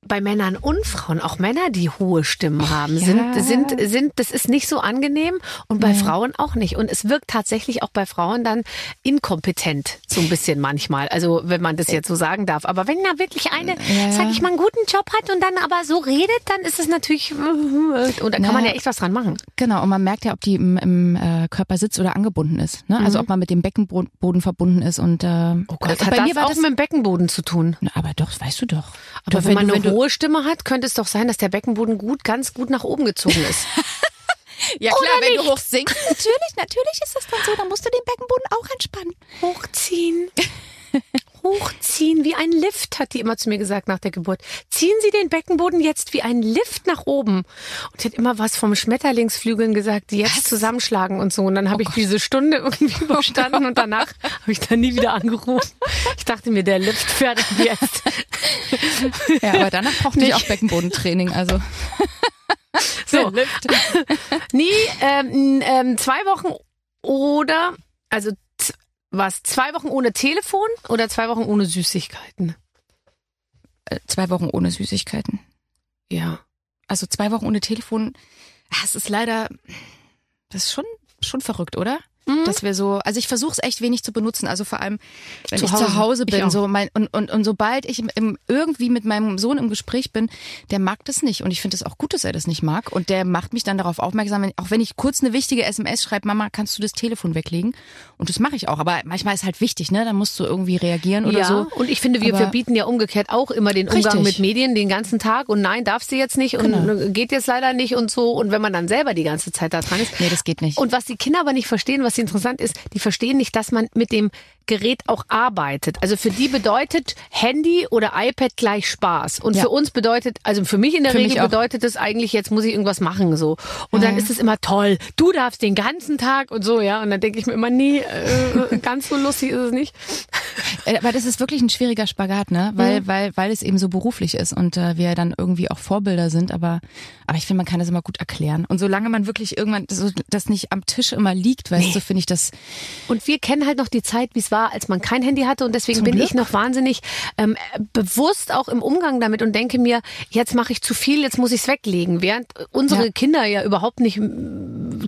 [SPEAKER 2] bei Männern und Frauen, auch Männer, die hohe Stimmen haben,
[SPEAKER 4] Ja.
[SPEAKER 2] sind, sind, sind, das ist nicht so angenehm und bei Frauen auch nicht. Und es wirkt tatsächlich auch bei Frauen dann inkompetent, so ein bisschen manchmal. Also wenn man das jetzt so sagen darf. Aber wenn da wirklich eine,
[SPEAKER 4] Ja.
[SPEAKER 2] sag ich mal, einen guten Job hat und dann aber so redet, dann ist es natürlich, und da kann man ja echt was dran machen.
[SPEAKER 4] Genau, und man merkt ja, ob die im, im äh, Körper sitzt oder angebunden ist. Ne? Also ob man mit dem Beckenboden verbunden ist. Und äh,
[SPEAKER 2] Oh Gott, hat
[SPEAKER 4] bei
[SPEAKER 2] das
[SPEAKER 4] mir war
[SPEAKER 2] auch
[SPEAKER 4] das.
[SPEAKER 2] mit dem Beckenboden zu tun.
[SPEAKER 4] Na, aber doch, weißt du doch.
[SPEAKER 2] Aber
[SPEAKER 4] Doch,
[SPEAKER 2] wenn, man
[SPEAKER 4] du,
[SPEAKER 2] eine
[SPEAKER 4] wenn du,
[SPEAKER 2] hohe Stimme hat, könnte es doch sein, dass der Beckenboden gut, ganz gut nach oben gezogen ist.
[SPEAKER 4] Ja klar,
[SPEAKER 2] Oder
[SPEAKER 4] wenn
[SPEAKER 2] nicht?
[SPEAKER 4] du hoch singst. Natürlich, natürlich ist das dann so. Dann musst du den Beckenboden auch entspannen.
[SPEAKER 2] Hochziehen. Hochziehen wie ein Lift, hat die immer zu mir gesagt nach der Geburt. Ziehen Sie den Beckenboden jetzt wie ein Lift nach oben. Und sie hat immer was vom Schmetterlingsflügeln gesagt, die jetzt zusammenschlagen und so. Und dann habe ich diese Stunde irgendwie überstanden und danach habe ich dann nie wieder angerufen. Ich dachte mir, der Lift fährt jetzt.
[SPEAKER 4] Ja, aber danach brauchte ich auch Beckenbodentraining. Also
[SPEAKER 2] So. Nie ähm, ähm, zwei Wochen oder, also was, zwei Wochen ohne Telefon oder zwei Wochen ohne Süßigkeiten?
[SPEAKER 4] äh, zwei Wochen ohne Süßigkeiten.
[SPEAKER 2] Ja.
[SPEAKER 4] Also zwei Wochen ohne Telefon. Ah, Es ist leider, das ist schon schon verrückt, oder?
[SPEAKER 2] Mhm.
[SPEAKER 4] Dass wir so, also ich versuche es echt wenig zu benutzen. Also vor allem, wenn
[SPEAKER 2] Zu
[SPEAKER 4] ich
[SPEAKER 2] Hause.
[SPEAKER 4] zu Hause bin, so mein und, und und sobald ich im, im, irgendwie mit meinem Sohn im Gespräch bin, der mag das nicht und ich finde es auch gut, dass er das nicht mag und der macht mich dann darauf aufmerksam, wenn, auch wenn ich kurz eine wichtige SMS schreibe, Mama, kannst du das Telefon weglegen? Und das mache ich auch. Aber manchmal ist halt wichtig, ne? Dann musst du irgendwie reagieren oder
[SPEAKER 2] ja,
[SPEAKER 4] so.
[SPEAKER 2] und ich finde, wir
[SPEAKER 4] Aber-
[SPEAKER 2] verbieten ja umgekehrt auch immer den Umgang
[SPEAKER 4] Richtig.
[SPEAKER 2] mit Medien den ganzen Tag und nein, darfst du jetzt nicht und
[SPEAKER 4] Genau.
[SPEAKER 2] geht jetzt leider nicht und so. Und wenn man dann selber die ganze Zeit da dran ist.
[SPEAKER 4] Nee, das geht nicht.
[SPEAKER 2] Und was die Kinder aber nicht verstehen, was interessant ist, die verstehen nicht, dass man mit dem Gerät auch arbeitet. Also für die bedeutet Handy oder iPad gleich Spaß. Und
[SPEAKER 4] Ja.
[SPEAKER 2] für uns bedeutet, also für mich in der
[SPEAKER 4] Für
[SPEAKER 2] Regel bedeutet es eigentlich, jetzt muss ich irgendwas machen so. Und dann
[SPEAKER 4] Ja.
[SPEAKER 2] ist es immer toll. Du darfst den ganzen Tag und so, ja. Und dann denke ich mir immer, nee, äh, ganz so lustig ist es nicht.
[SPEAKER 4] Äh, Aber das ist wirklich ein schwieriger Spagat, ne?
[SPEAKER 2] Mhm.
[SPEAKER 4] Weil, weil, weil es eben so beruflich ist und äh, wir dann irgendwie auch Vorbilder sind. Aber, aber ich finde, man kann das immer gut erklären. Und solange man wirklich irgendwann so, das nicht am Tisch immer liegt, weißt du, finde ich das.
[SPEAKER 2] Und wir kennen halt noch die Zeit, wie es war, als man kein Handy hatte. Und deswegen
[SPEAKER 4] Zum
[SPEAKER 2] bin
[SPEAKER 4] Glück.
[SPEAKER 2] ich noch wahnsinnig ähm, bewusst auch im Umgang damit und denke mir, jetzt mache ich zu viel, jetzt muss ich es weglegen. Während unsere
[SPEAKER 4] Ja.
[SPEAKER 2] Kinder ja überhaupt nicht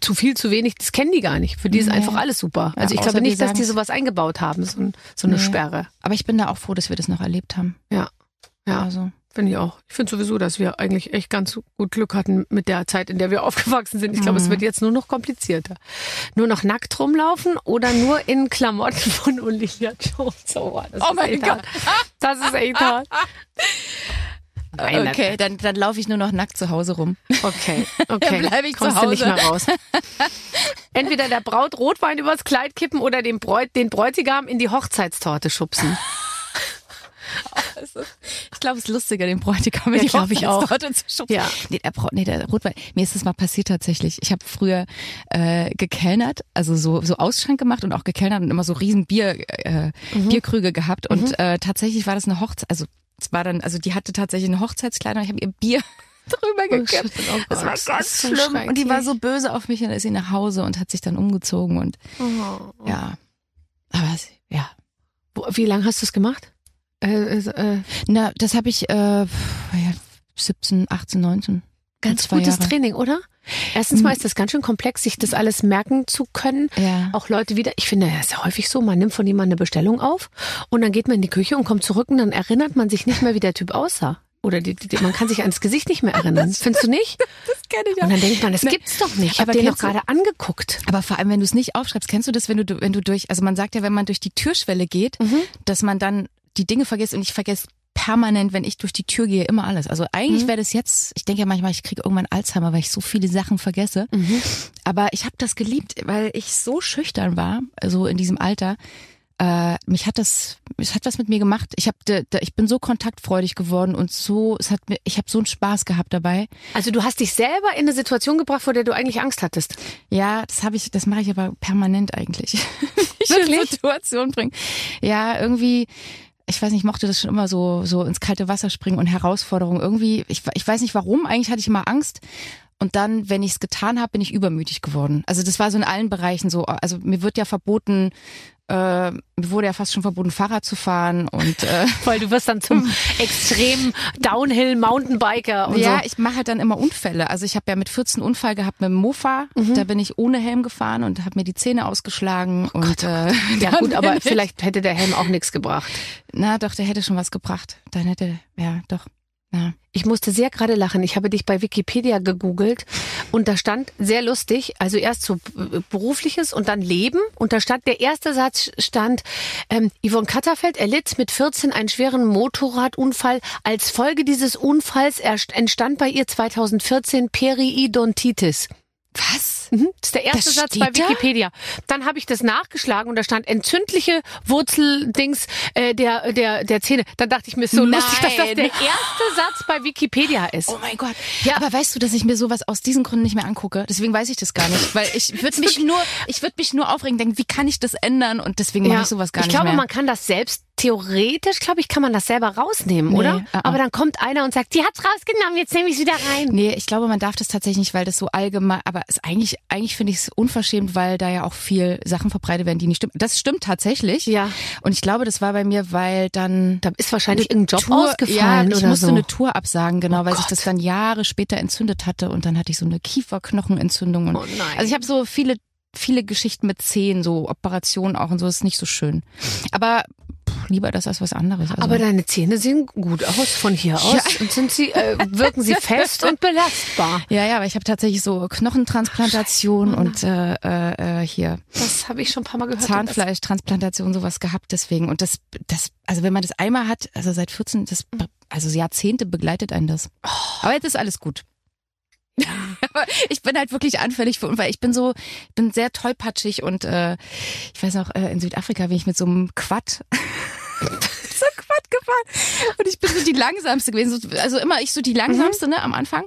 [SPEAKER 2] zu viel, zu wenig, das kennen die gar nicht. Für die ist
[SPEAKER 4] Nee.
[SPEAKER 2] einfach alles super.
[SPEAKER 4] Ja,
[SPEAKER 2] Also ich glaube nicht, dass die sowas eingebaut haben, so, so eine
[SPEAKER 4] Nee.
[SPEAKER 2] Sperre.
[SPEAKER 4] Aber ich bin da auch froh, dass wir das noch erlebt haben.
[SPEAKER 2] Ja. Ja,
[SPEAKER 4] Also.
[SPEAKER 2] Finde ich auch. Ich finde sowieso, dass wir eigentlich echt ganz gut Glück hatten mit der Zeit, in der wir aufgewachsen sind. Ich glaube,
[SPEAKER 4] Mhm.
[SPEAKER 2] es wird jetzt nur noch komplizierter. Nur noch nackt rumlaufen oder nur in Klamotten von Olivia Jones. Oh, das
[SPEAKER 4] Oh
[SPEAKER 2] ist
[SPEAKER 4] mein Gott.
[SPEAKER 2] hart. Das ist echt hart. Nein,
[SPEAKER 4] Okay, dann, dann laufe ich nur noch nackt zu Hause rum.
[SPEAKER 2] Okay, okay.
[SPEAKER 4] Dann bleib ich zu
[SPEAKER 2] Kommst du nicht
[SPEAKER 4] Hause.
[SPEAKER 2] mehr raus. Entweder der Braut Rotwein übers Kleid kippen oder den, Bräut, den Bräutigam in die Hochzeitstorte schubsen.
[SPEAKER 4] Ich glaube, es ist lustiger, den Bräutigam in
[SPEAKER 2] Ja,
[SPEAKER 4] die
[SPEAKER 2] glaub ich auch.
[SPEAKER 4] Zu schubsen.
[SPEAKER 2] Ja.
[SPEAKER 4] Nee, der, Brau- nee, der Rotwein. Mir ist das mal passiert tatsächlich. Ich habe früher äh, gekellnert, also so, so Ausschank gemacht und auch gekellnert und immer so riesen Bier, äh,
[SPEAKER 2] Mhm.
[SPEAKER 4] Bierkrüge gehabt. Und äh, tatsächlich war das eine Hochzeit, also es war dann, also die hatte tatsächlich eine Hochzeitskleidung. Ich habe ihr Bier drüber
[SPEAKER 2] Oh,
[SPEAKER 4] gekippt.
[SPEAKER 2] oh
[SPEAKER 4] das war ganz
[SPEAKER 2] das so
[SPEAKER 4] schlimm. Und die war so böse auf mich und dann ist sie nach Hause und hat sich dann umgezogen und
[SPEAKER 2] Oh.
[SPEAKER 4] ja. Aber ja.
[SPEAKER 2] Wie lange hast du es gemacht? Äh, äh,
[SPEAKER 4] Na, das habe ich äh, ja, 17, 18, 19.
[SPEAKER 2] Ganz gutes
[SPEAKER 4] Jahre.
[SPEAKER 2] Training, oder? Erstens
[SPEAKER 4] Mhm.
[SPEAKER 2] mal ist das ganz schön komplex, sich das alles merken zu können.
[SPEAKER 4] Ja.
[SPEAKER 2] Auch Leute wieder, ich finde, das ist ja häufig so, man nimmt von jemandem eine Bestellung auf und dann geht man in die Küche und kommt zurück und dann erinnert man sich nicht mehr, wie der Typ aussah. Oder die, die, man kann sich ans Gesicht nicht mehr erinnern. Findest du nicht?
[SPEAKER 4] Das kenne ich
[SPEAKER 2] Und dann denkt man, das gibt's doch nicht. Ich habe den
[SPEAKER 4] du-
[SPEAKER 2] gerade angeguckt.
[SPEAKER 4] Aber vor allem, wenn du es nicht aufschreibst, kennst du das, wenn du, wenn du durch, also man sagt ja, wenn man durch die Türschwelle geht,
[SPEAKER 2] Mhm.
[SPEAKER 4] dass man dann die Dinge vergisst und ich vergesse permanent, wenn ich durch die Tür gehe, immer alles. Also eigentlich
[SPEAKER 2] Mhm.
[SPEAKER 4] wäre das jetzt, ich denke ja manchmal, ich kriege irgendwann Alzheimer, weil ich so viele Sachen vergesse.
[SPEAKER 2] Mhm.
[SPEAKER 4] Aber ich habe das geliebt, weil ich so schüchtern war, so in diesem Alter. Äh, mich hat das, es hat was mit mir gemacht. Ich habe, ich bin so kontaktfreudig geworden und so, es hat mir, ich habe so einen Spaß gehabt dabei.
[SPEAKER 2] Also du hast dich selber in eine Situation gebracht, vor der du eigentlich Angst hattest.
[SPEAKER 4] Ja, das habe ich, das mache ich aber permanent eigentlich. ich
[SPEAKER 2] Wirklich?
[SPEAKER 4] Situation bringen. Ja, irgendwie ich weiß nicht, ich mochte das schon immer so, so ins kalte Wasser springen und Herausforderungen. Irgendwie, ich, ich weiß nicht warum, eigentlich hatte ich immer Angst. Und dann, wenn ich es getan habe, bin ich übermütig geworden. Also das war so in allen Bereichen so. Also mir wird ja verboten, äh, wurde ja fast schon verboten, Fahrrad zu fahren und äh,
[SPEAKER 2] weil du wirst dann zum extremen Downhill Mountainbiker und
[SPEAKER 4] ja,
[SPEAKER 2] so.
[SPEAKER 4] ich mache halt dann immer Unfälle. Also ich habe ja mit 14 Unfall gehabt mit dem Mofa.
[SPEAKER 2] Mhm.
[SPEAKER 4] Da bin ich ohne Helm gefahren und habe mir die Zähne ausgeschlagen
[SPEAKER 2] Oh
[SPEAKER 4] und äh,
[SPEAKER 2] Ja gut, aber vielleicht hätte der Helm auch nichts gebracht.
[SPEAKER 4] na doch, der hätte schon was gebracht. Dann hätte ja doch. Ja.
[SPEAKER 2] Ich musste sehr gerade lachen. Ich habe dich bei Wikipedia gegoogelt und da stand sehr lustig, also erst so äh, berufliches und dann Leben und da stand der erste Satz stand ähm, Yvonne Katterfeld erlitt mit 14 einen schweren Motorradunfall. Als Folge dieses Unfalls entstand bei ihr 2014 Periodontitis.
[SPEAKER 4] Was?
[SPEAKER 2] Mhm. Das ist der erste
[SPEAKER 4] Das
[SPEAKER 2] Satz bei
[SPEAKER 4] steht da?
[SPEAKER 2] Wikipedia. Dann habe ich das nachgeschlagen und da stand entzündliche Wurzeldings äh, der der der Zähne. Dann dachte ich mir, ist so
[SPEAKER 4] Nein.
[SPEAKER 2] lustig, dass das der erste Satz bei Wikipedia ist.
[SPEAKER 4] Oh mein Gott. Ja, aber weißt du, dass ich mir sowas aus diesen Gründen nicht mehr angucke? Deswegen weiß ich das gar nicht, weil ich würde mich nur, ich würde mich nur aufregen, denken, wie kann ich das ändern? Und deswegen mache ich sowas gar
[SPEAKER 2] ich
[SPEAKER 4] nicht
[SPEAKER 2] glaube,
[SPEAKER 4] mehr.
[SPEAKER 2] man kann das selbst theoretisch, glaube ich, kann man das selber rausnehmen,
[SPEAKER 4] Nee,
[SPEAKER 2] oder?
[SPEAKER 4] ah, ah.
[SPEAKER 2] Aber dann kommt einer und sagt, die hat's rausgenommen, jetzt nehme ich wieder rein.
[SPEAKER 4] Nee, ich glaube, man darf das tatsächlich nicht, weil das so allgemein, aber es eigentlich, eigentlich finde ich es unverschämt, weil da ja auch viel Sachen verbreitet werden, die nicht stimmen. Das stimmt tatsächlich.
[SPEAKER 2] Ja.
[SPEAKER 4] Und ich glaube, das war bei mir, weil dann
[SPEAKER 2] Da ist wahrscheinlich irgendein Job
[SPEAKER 4] Tour,
[SPEAKER 2] ausgefallen
[SPEAKER 4] ja, ich
[SPEAKER 2] oder
[SPEAKER 4] musste
[SPEAKER 2] so.
[SPEAKER 4] eine Tour absagen, genau,
[SPEAKER 2] Oh
[SPEAKER 4] weil sich
[SPEAKER 2] Gott.
[SPEAKER 4] das dann Jahre später entzündet hatte und dann hatte ich so eine Kieferknochenentzündung. Und
[SPEAKER 2] Oh nein.
[SPEAKER 4] Also ich habe so viele, viele Geschichten mit Zehen, so Operationen auch und so, ist nicht so schön. Aber lieber das als was anderes. Also,
[SPEAKER 2] Aber deine Zähne sehen gut aus von hier aus
[SPEAKER 4] Ja.
[SPEAKER 2] und sind sie äh, wirken sie fest und belastbar.
[SPEAKER 4] ja, ja, aber ich habe tatsächlich so Knochentransplantation und äh, äh, hier
[SPEAKER 2] Das habe ich schon ein paar Mal gehört.
[SPEAKER 4] Zahnfleischtransplantation sowas gehabt deswegen und das das also wenn man das einmal hat also seit 14 das also Jahrzehnte begleitet einen das aber jetzt ist alles gut aber ich bin halt wirklich anfällig für weil ich bin so ich bin sehr tollpatschig und äh, ich weiß noch äh, in Südafrika bin ich mit so einem Quad so Quad gefahren. Und ich bin so die langsamste gewesen. So, also immer ich so die langsamste ne am Anfang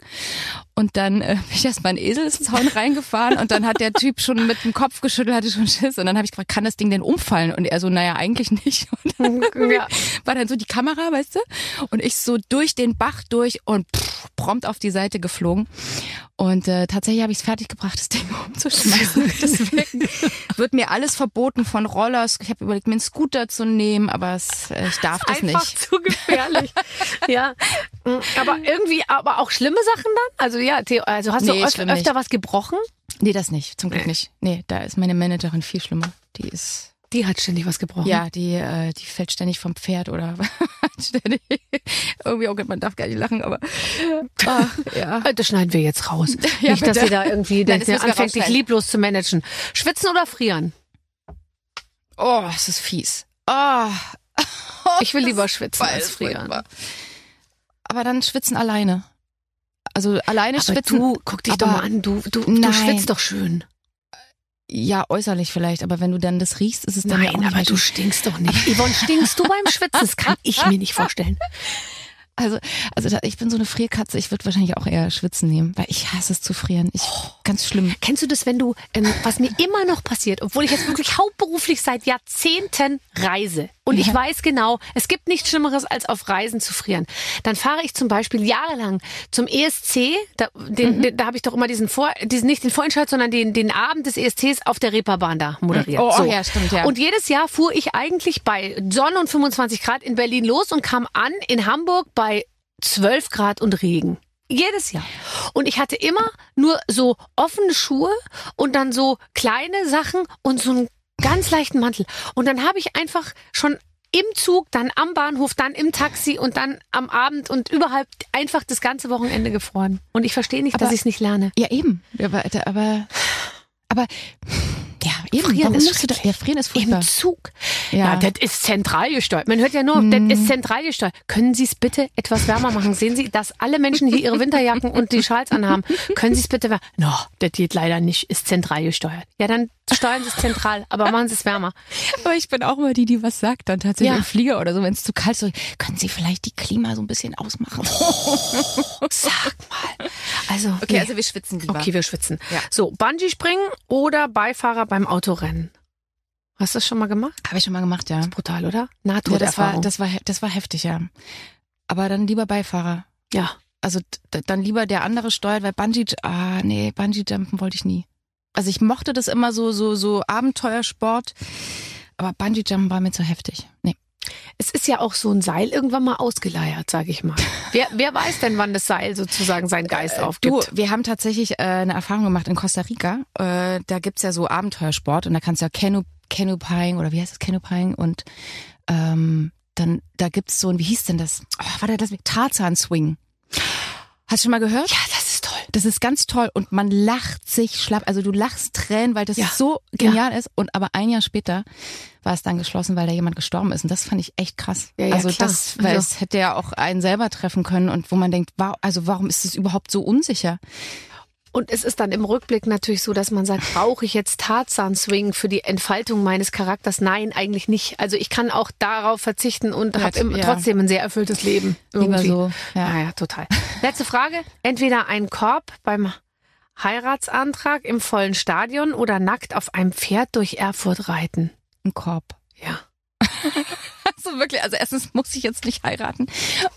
[SPEAKER 4] und dann äh, bin ich erst mal in den Eselszaun reingefahren und dann hat der Typ schon mit dem Kopf geschüttelt, hatte schon Schiss. Und dann habe ich gefragt, kann das Ding denn umfallen? Und er so, naja, eigentlich nicht. Und dann
[SPEAKER 2] Ja.
[SPEAKER 4] war dann so die Kamera, weißt du? Und ich so durch den Bach durch und pff, prompt auf die Seite geflogen. Und äh, tatsächlich habe ich es fertiggebracht, das Ding umzuschmeißen. Deswegen wird mir alles verboten von Rollers. Ich habe überlegt, mir einen Scooter zu nehmen, aber es, äh, ich darf das
[SPEAKER 2] Einfach
[SPEAKER 4] nicht.
[SPEAKER 2] zu gefährlich. ja. Mm, Aber irgendwie, aber auch schlimme Sachen dann? Also ja, also hast
[SPEAKER 4] Nee,
[SPEAKER 2] du öf öfter
[SPEAKER 4] nicht.
[SPEAKER 2] was gebrochen?
[SPEAKER 4] Nee, das nicht. Zum Glück nicht. Nee, da ist meine Managerin viel schlimmer. Die ist
[SPEAKER 2] Die hat ständig was gebrochen.
[SPEAKER 4] Ja, die, äh, die fällt ständig vom Pferd oder ständig. Irgendwie, oh Gott, man darf gar nicht lachen, aber ach, ja.
[SPEAKER 2] Äh, Das schneiden wir jetzt raus.
[SPEAKER 4] Ja,
[SPEAKER 2] Nicht, dass
[SPEAKER 4] bitte.
[SPEAKER 2] sie da irgendwie
[SPEAKER 4] Nein, das
[SPEAKER 2] anfängt, dich lieblos zu managen. Schwitzen oder frieren?
[SPEAKER 4] Oh, es ist fies. Oh,
[SPEAKER 2] Ich will lieber schwitzen als frieren.
[SPEAKER 4] Aber dann schwitzen alleine. Also alleine
[SPEAKER 2] Aber
[SPEAKER 4] schwitzen.
[SPEAKER 2] du, guck dich doch mal an, du, du, du
[SPEAKER 4] nein.
[SPEAKER 2] schwitzt doch schön.
[SPEAKER 4] Ja, äußerlich vielleicht, aber wenn du dann das riechst, ist es dann ja auch
[SPEAKER 2] Nein,
[SPEAKER 4] nicht
[SPEAKER 2] aber du stinkst doch nicht. Yvonne, stinkst du beim Schwitzen? Das kann ich mir nicht vorstellen.
[SPEAKER 4] Also, also da- ich bin so eine Frierkatze, ich würde wahrscheinlich auch eher schwitzen nehmen, weil ich hasse es zu frieren. Ich, ganz schlimm.
[SPEAKER 2] Kennst du das, wenn du, ähm, was mir immer noch passiert, obwohl ich jetzt wirklich hauptberuflich seit Jahrzehnten reise und ich
[SPEAKER 4] Ja.
[SPEAKER 2] weiß genau, es gibt nichts Schlimmeres, als auf Reisen zu frieren. Dann fahre ich zum Beispiel jahrelang zum ESC, da, den, den, da habe ich doch immer diesen Vor, diesen, nicht den Vorentscheid, sondern den, den Abend des ESCs auf der Reeperbahn da moderiert.
[SPEAKER 4] Oh, oh, ja, stimmt, ja.
[SPEAKER 2] Und jedes Jahr fuhr ich eigentlich bei Sonne und 25 Grad in Berlin los und kam an in Hamburg bei 12 Grad und Regen. Jedes Jahr. Und ich hatte immer nur so offene Schuhe und dann so kleine Sachen und so einen ganz leichten Mantel. Und dann habe ich einfach schon im Zug, dann am Bahnhof, dann im Taxi und dann am Abend und überhaupt einfach das ganze Wochenende gefroren. Und ich verstehe nicht,
[SPEAKER 4] Aber-
[SPEAKER 2] dass ich es nicht lerne.
[SPEAKER 4] Ja, eben. Aber, aber, aber ja, Eben,
[SPEAKER 2] Frieren
[SPEAKER 4] warum
[SPEAKER 2] ist
[SPEAKER 4] musst du da, ja, frieren ist
[SPEAKER 2] Im
[SPEAKER 4] furchtbar.
[SPEAKER 2] Zug.
[SPEAKER 4] Ja.
[SPEAKER 2] Ja, das ist zentral gesteuert. Man hört ja nur, das ist zentral gesteuert. Können Sie es bitte etwas wärmer machen? Sehen Sie, dass alle Menschen hier ihre Winterjacken und die Schals anhaben. Können Sie es bitte wärmer? No, das geht leider nicht. Ist zentral gesteuert. Ja, dann steuern Sie es zentral, aber machen Sie es wärmer.
[SPEAKER 4] Aber ich bin auch immer die, die was sagt, dann tatsächlich
[SPEAKER 2] Ja.
[SPEAKER 4] im Flieger oder so, wenn es zu kalt ist. Können Sie vielleicht die Klima so ein bisschen ausmachen?
[SPEAKER 2] Sag mal. Also,
[SPEAKER 4] Okay,
[SPEAKER 2] nee.
[SPEAKER 4] also wir schwitzen lieber.
[SPEAKER 2] okay, wir schwitzen.
[SPEAKER 4] Ja.
[SPEAKER 2] So, Bungee springen oder Beifahrer beim Autorennen? Hast du das schon mal gemacht?
[SPEAKER 4] Habe ich schon mal gemacht, ja.
[SPEAKER 2] Brutal, oder?
[SPEAKER 4] ja das war, das war, das war heftig, ja. Aber dann lieber Beifahrer.
[SPEAKER 2] ja.
[SPEAKER 4] Also dann lieber der andere steuert, weil Bungee, ah nee, Bungee Jumpen wollte ich nie. Also ich mochte das immer so, so, so Abenteuersport, aber Bungee Jumpen war mir zu heftig. Nee.
[SPEAKER 2] Es ist ja auch so ein Seil irgendwann mal ausgeleiert, sag ich mal. Wer, wer weiß denn, wann das Seil sozusagen seinen Geist
[SPEAKER 4] Du,
[SPEAKER 2] aufgibt?
[SPEAKER 4] wir haben tatsächlich äh, eine Erfahrung gemacht in Costa Rica. Äh, da gibt's ja so Abenteuersport und da kannst du ja Canu Canupying oder wie heißt das Canupying und ähm, dann da gibt's so ein, wie hieß denn das? Oh, warte, das Tarzan Swing. Hast du schon mal gehört?
[SPEAKER 2] Ja, das.
[SPEAKER 4] Das ist ganz toll und man lacht sich schlapp. Also du lachst Tränen, weil das
[SPEAKER 2] Ja.
[SPEAKER 4] so genial ist. Und aber ein Jahr später war es dann geschlossen, weil da jemand gestorben ist. Und das fand ich echt krass.
[SPEAKER 2] Ja, ja,
[SPEAKER 4] also
[SPEAKER 2] klar.
[SPEAKER 4] das, weil
[SPEAKER 2] Also-
[SPEAKER 4] es hätte ja auch einen selber treffen können und wo man denkt, wow, also warum ist es überhaupt so unsicher?
[SPEAKER 2] Und es ist dann im Rückblick natürlich so, dass man sagt, brauche ich jetzt Tarzan-Swing für die Entfaltung meines Charakters? Nein, eigentlich nicht. Also ich kann auch darauf verzichten und habe
[SPEAKER 4] ja.
[SPEAKER 2] trotzdem ein sehr erfülltes Leben.
[SPEAKER 4] Lieber
[SPEAKER 2] Irgendwie.
[SPEAKER 4] so, ja.
[SPEAKER 2] Ja, ja, total. Letzte Frage. Entweder ein Korb beim Heiratsantrag im vollen Stadion oder nackt auf einem Pferd durch Erfurt reiten.
[SPEAKER 4] Ein Korb.
[SPEAKER 2] Ja.
[SPEAKER 4] Also wirklich, also erstens muss ich jetzt nicht heiraten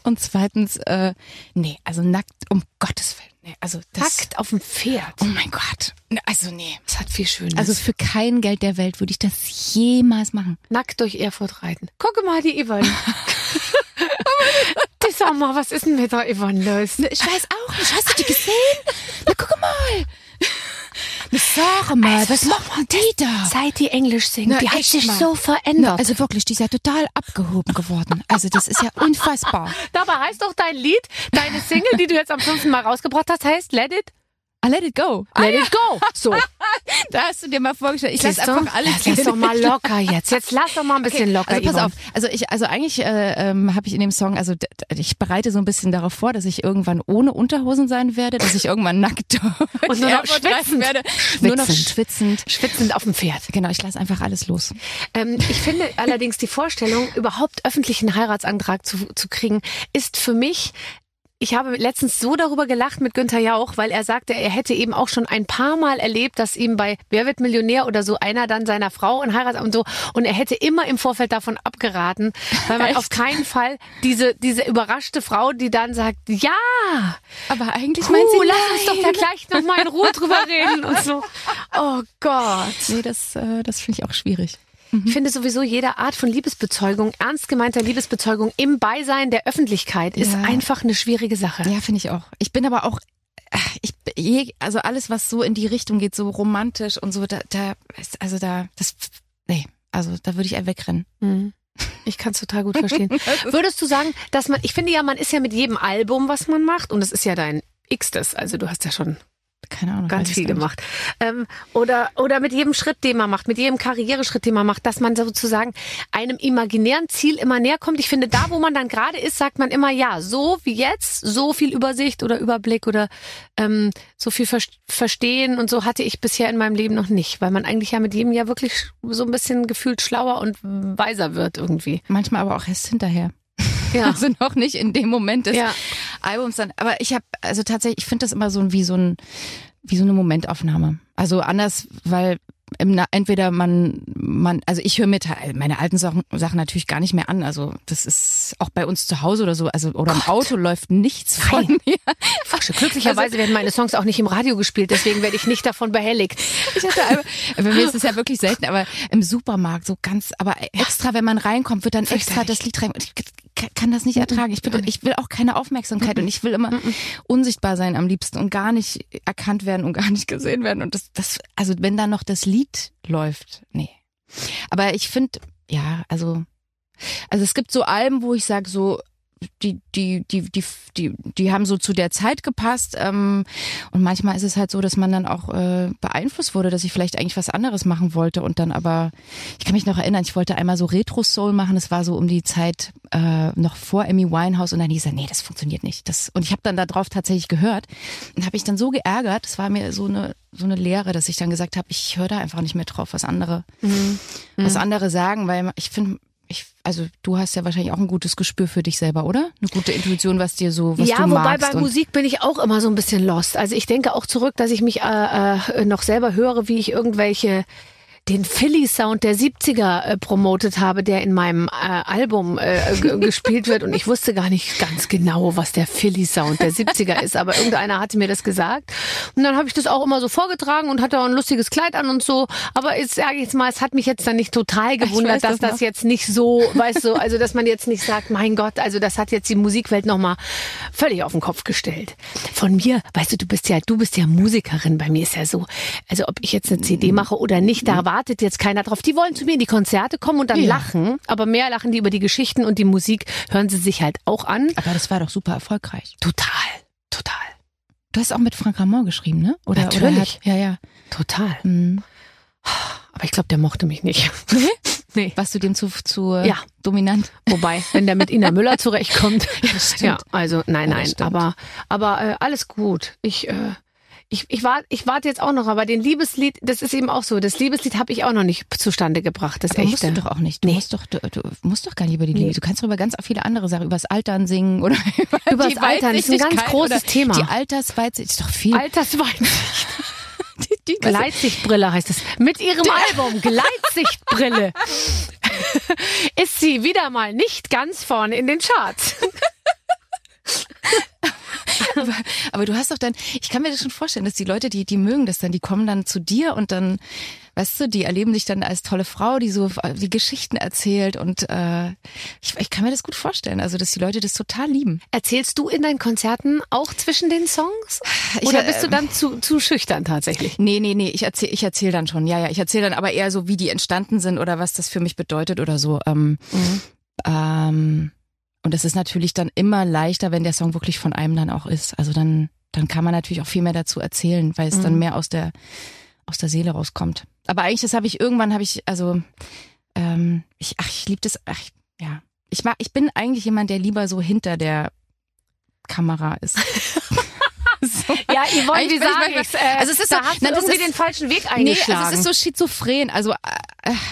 [SPEAKER 4] und zweitens, äh, nee, also nackt, um Gottes Willen. Also das,
[SPEAKER 2] Nackt auf dem Pferd.
[SPEAKER 4] Oh mein Gott. Ne, Also nee.
[SPEAKER 2] Das hat viel Schönes.
[SPEAKER 4] Also für kein Geld der Welt würde ich das jemals machen.
[SPEAKER 2] nackt durch Erfurt reiten. Gucke mal, die Yvonne. die sag mal, was ist denn mit der Yvonne los?
[SPEAKER 4] Ich weiß auch nicht. Hast du die gesehen? Na, guck mal. Na, sag mal,
[SPEAKER 2] Also,
[SPEAKER 4] was machen die da?
[SPEAKER 2] Seit die Englisch singt,
[SPEAKER 4] Na,
[SPEAKER 2] die hat sich
[SPEAKER 4] mal.
[SPEAKER 2] so verändert.
[SPEAKER 4] Also wirklich, die ist ja total abgehoben geworden. Also das ist ja unfassbar.
[SPEAKER 2] Dabei heißt doch dein Lied, deine Single, die du jetzt am fünften Mal rausgebracht hast, heißt Let It,
[SPEAKER 4] I let it go.
[SPEAKER 2] Let It Go. So.
[SPEAKER 4] Da hast du dir mal vorgestellt. Ich lass einfach alles
[SPEAKER 2] Lass doch mal locker jetzt. Jetzt lass doch mal ein bisschen locker,
[SPEAKER 4] Also pass
[SPEAKER 2] Yvonne.
[SPEAKER 4] auf, also ich, also eigentlich äh, ähm, habe ich in dem Song, also ich bereite so ein bisschen darauf vor, dass ich irgendwann ohne Unterhosen sein werde, dass ich irgendwann nackt
[SPEAKER 2] Und nur noch schwitzend.
[SPEAKER 4] werde, nur noch
[SPEAKER 2] Schwitzend.
[SPEAKER 4] schwitzend.
[SPEAKER 2] Schwitzend auf dem Pferd.
[SPEAKER 4] Genau, ich lasse einfach alles los.
[SPEAKER 2] Ähm, ich finde allerdings die Vorstellung, überhaupt öffentlichen Heiratsantrag zu, zu kriegen, ist für mich ich habe letztens so darüber gelacht mit Günther Jauch, weil er sagte, er hätte eben auch schon ein paar Mal erlebt, dass ihm bei Wer wird Millionär oder so einer dann seiner Frau ein Heirat und so und er hätte immer im Vorfeld davon abgeraten, weil man
[SPEAKER 4] Echt?
[SPEAKER 2] auf keinen Fall diese diese überraschte Frau, die dann sagt, ja,
[SPEAKER 4] Aber eigentlich
[SPEAKER 2] puh,
[SPEAKER 4] meint sie,
[SPEAKER 2] lass uns doch da gleich noch mal in Ruhe drüber reden und so. Oh Gott.
[SPEAKER 4] Nee, das, äh, das finde ich auch schwierig.
[SPEAKER 2] Ich finde sowieso jede Art von Liebesbezeugung, ernst gemeinter Liebesbezeugung im Beisein der Öffentlichkeit ist
[SPEAKER 4] Ja.
[SPEAKER 2] einfach eine schwierige Sache.
[SPEAKER 4] Ja, finde ich auch. Ich bin aber auch, äh, ich, also alles, was so in die Richtung geht, so romantisch und so, da, da, ist- also da, das, nee, also da würde ich eher wegrennen.
[SPEAKER 2] Mhm. Ich kann es total gut verstehen. Würdest du sagen, dass man, ich finde ja, man ist ja mit jedem Album, was man macht, und das ist ja dein X-Tes, also du hast ja schon
[SPEAKER 4] Keine Ahnung.
[SPEAKER 2] ganz viel gemacht. Ähm, oder, oder mit jedem Schritt, den man macht, mit jedem Karriereschritt, den man macht, dass man sozusagen einem imaginären Ziel immer näher kommt. Ich finde, da, wo man dann gerade ist, sagt man immer, ja, so wie jetzt, so viel Übersicht oder Überblick oder ähm, so viel Ver Verstehen und so hatte ich bisher in meinem Leben noch nicht, weil man eigentlich ja mit jedem Jahr wirklich so ein bisschen gefühlt schlauer und weiser wird irgendwie.
[SPEAKER 4] Manchmal aber auch erst hinterher.
[SPEAKER 2] Ja.
[SPEAKER 4] Also noch nicht in dem Moment des
[SPEAKER 2] Ja.
[SPEAKER 4] Albums dann. Aber ich habe, also tatsächlich, ich finde das immer so wie so ein, wie so eine Momentaufnahme. Also anders, weil im, entweder man, man, also ich höre mir meine alten Sachen, Sachen natürlich gar nicht mehr an. Also das ist auch bei uns zu Hause oder so, also oder im Auto läuft nichts von
[SPEAKER 2] Nein.
[SPEAKER 4] mir.
[SPEAKER 2] Ach, glücklicherweise werden meine Songs auch nicht im Radio gespielt, deswegen werde ich nicht davon behelligt.
[SPEAKER 4] Ich hatte einmal, bei mir ist es ja wirklich selten, aber im Supermarkt so ganz, aber extra, wenn man reinkommt, wird dann extra das Lied rein. Ich kann- das nicht ertragen. Ich, bin, ich will auch keine Aufmerksamkeit und ich will immer unsichtbar sein am liebsten und gar nicht erkannt werden und gar nicht gesehen werden. Und das, das, also wenn da noch das Lied läuft, nee. Aber ich finde, ja, also, also es gibt so Alben, wo ich sage so, die, die, die, die, die, die haben so zu der Zeit gepasst. Ähm, und manchmal ist es halt so, dass man dann auch äh, beeinflusst wurde, dass ich vielleicht eigentlich was anderes machen wollte und dann aber, ich kann mich noch erinnern, ich wollte einmal so Retro-Soul machen. Das war so um die Zeit äh, noch vor Amy Winehouse und dann hieß er, nee, das funktioniert nicht. Das, und ich habe dann darauf tatsächlich gehört und habe ich dann so geärgert. Das war mir so eine so eine Lehre, dass ich dann gesagt habe, ich höre da einfach nicht mehr drauf, was andere, mhm. was andere sagen, weil ich finde, ich, also du hast ja wahrscheinlich auch ein gutes Gespür für dich selber, oder? Eine gute Intuition, was dir so, was
[SPEAKER 2] ja,
[SPEAKER 4] du
[SPEAKER 2] magst.
[SPEAKER 4] Ja,
[SPEAKER 2] wobei bei Musik bin ich auch immer so ein bisschen lost. Also ich denke auch zurück, dass ich mich äh, äh, noch selber höre, wie ich irgendwelche den Philly-Sound der 70er äh, promotet habe, der in meinem äh, Album äh, gespielt wird. Und ich wusste gar nicht ganz genau, was der Philly-Sound der 70er ist. Aber irgendeiner hatte mir das gesagt. Und dann habe ich das auch immer so vorgetragen und hatte auch ein lustiges Kleid an und so. Aber jetzt sage ich jetzt mal, es hat mich jetzt dann nicht total gewundert, dass das, das jetzt nicht so, weißt du, also dass man jetzt nicht sagt, mein Gott, also das hat jetzt die Musikwelt nochmal völlig auf den Kopf gestellt. Von mir, weißt du, du bist ja, du bist ja Musikerin. Bei mir ist ja so, also ob ich jetzt eine CD mache oder nicht, da war wartet jetzt keiner drauf. Die wollen zu mir in die Konzerte kommen und dann ja. lachen, aber mehr lachen die über die Geschichten und die Musik hören sie sich halt auch an.
[SPEAKER 4] Aber das war doch super erfolgreich.
[SPEAKER 2] Total, total.
[SPEAKER 4] Du hast auch mit Frank Ramon geschrieben, ne?
[SPEAKER 2] Oder, Natürlich. Oder hat,
[SPEAKER 4] ja, ja.
[SPEAKER 2] Total. Mhm. Aber ich glaube, der mochte mich nicht.
[SPEAKER 4] Nee? nee. Warst du dem zu, zu
[SPEAKER 2] ja.
[SPEAKER 4] dominant?
[SPEAKER 2] Wobei, wenn der mit Ina Müller zurechtkommt. ja, ja, also nein, nein. Ja, aber aber äh, alles gut. Ich äh, ich, ich, warte, ich warte jetzt auch noch, aber den Liebeslied, das ist eben auch so. Das Liebeslied habe ich auch noch nicht zustande gebracht. Das aber echte.
[SPEAKER 4] musst du doch auch nicht. Du, nee. musst doch, du, du musst doch gar nicht über die Liebe. Du kannst doch über ganz viele andere Sachen, über das Altern singen oder
[SPEAKER 2] über das Altern. Das ist ein ganz großes Thema.
[SPEAKER 4] Die Altersweitsicht ist doch viel.
[SPEAKER 2] Altersweitsicht. die, die Gleitsichtbrille heißt es. Mit ihrem Album Gleitsichtbrille ist sie wieder mal nicht ganz vorne in den Charts.
[SPEAKER 4] Aber, aber du hast doch dann, ich kann mir das schon vorstellen, dass die Leute, die, die mögen das dann, die kommen dann zu dir und dann, weißt du, die erleben dich dann als tolle Frau, die so die Geschichten erzählt und äh, ich, ich kann mir das gut vorstellen, also dass die Leute das total lieben.
[SPEAKER 2] Erzählst du in deinen Konzerten auch zwischen den Songs? Oder ich, bist du dann zu, zu schüchtern tatsächlich?
[SPEAKER 4] Nee, nee, nee, ich erzähle ich erzähl dann schon, ja, ja, ich erzähle dann aber eher so, wie die entstanden sind oder was das für mich bedeutet oder so. Ähm, mhm. ähm, und es ist natürlich dann immer leichter, wenn der Song wirklich von einem dann auch ist. Also dann, dann kann man natürlich auch viel mehr dazu erzählen, weil es mhm. dann mehr aus der, aus der Seele rauskommt. Aber eigentlich, das habe ich irgendwann, habe ich, also, ähm, ich, ach, ich liebe das, ach, ja. Ich mag, ich bin eigentlich jemand, der lieber so hinter der Kamera ist.
[SPEAKER 2] so. Ja, Yvonne, wie sage ich's? Äh, also es ist da so, hast du irgendwie ist, den falschen Weg eingeschlagen.
[SPEAKER 4] Nee, also es ist so schizophren. Also äh,